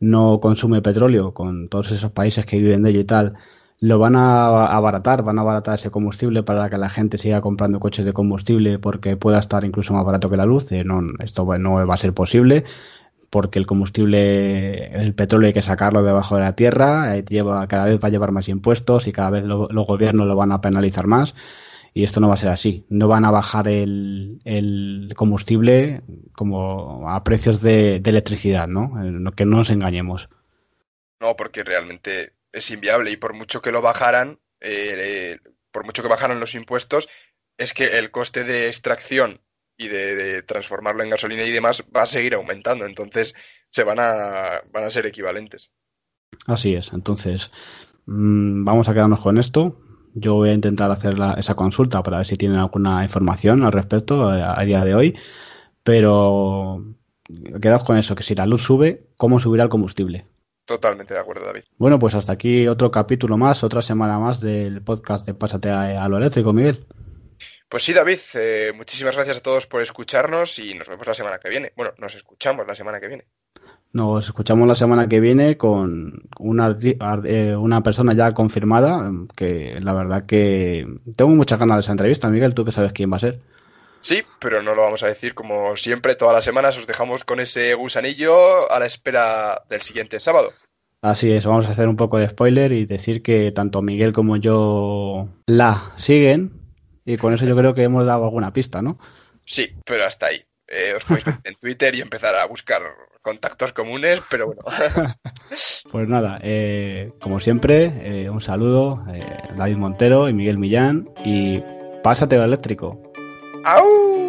no consume petróleo con todos esos países que viven de ello y tal, lo van a abaratar, van a abaratar ese combustible para que la gente siga comprando coches de combustible porque pueda estar incluso más barato que la luz. Eh, no, esto no va a ser posible porque el combustible, el petróleo hay que sacarlo debajo de la tierra, eh, lleva, cada vez va a llevar más impuestos y cada vez los gobiernos lo van a penalizar más. Y esto no va a ser así. No van a bajar el, combustible como a precios de, electricidad, ¿no? Eh, que no nos engañemos. No, porque realmente es inviable y por mucho que lo bajaran, eh, por mucho que bajaran los impuestos, es que el coste de extracción y de, transformarlo en gasolina y demás va a seguir aumentando, entonces se van a, van a ser equivalentes. Así es, entonces mm, vamos a quedarnos con esto. Yo voy a intentar hacer esa consulta para ver si tienen alguna información al respecto a, día de hoy. Pero quedaos con eso, que si la luz sube, ¿cómo subirá el combustible? Totalmente de acuerdo, David. Bueno, pues hasta aquí otro capítulo más, otra semana más del podcast de Pásate a, lo eléctrico, Miguel. Pues sí, David, eh, muchísimas gracias a todos por escucharnos y nos vemos la semana que viene. Bueno, nos escuchamos la semana que viene. Nos escuchamos la semana que viene con una, eh, una persona ya confirmada, que la verdad que tengo muchas ganas de esa entrevista. Miguel, tú que sabes quién va a ser. Sí, pero no lo vamos a decir como siempre, todas las semanas os dejamos con ese gusanillo a la espera del siguiente sábado. Así es, vamos a hacer un poco de spoiler y decir que tanto Miguel como yo la siguen y con eso yo creo que hemos dado alguna pista, ¿no? Sí, pero hasta ahí. Eh, os podéis en Twitter y empezar a buscar contactos comunes, pero bueno. pues nada, eh, como siempre, eh, un saludo, David Montero y Miguel Millán y pásate eléctrico. Au!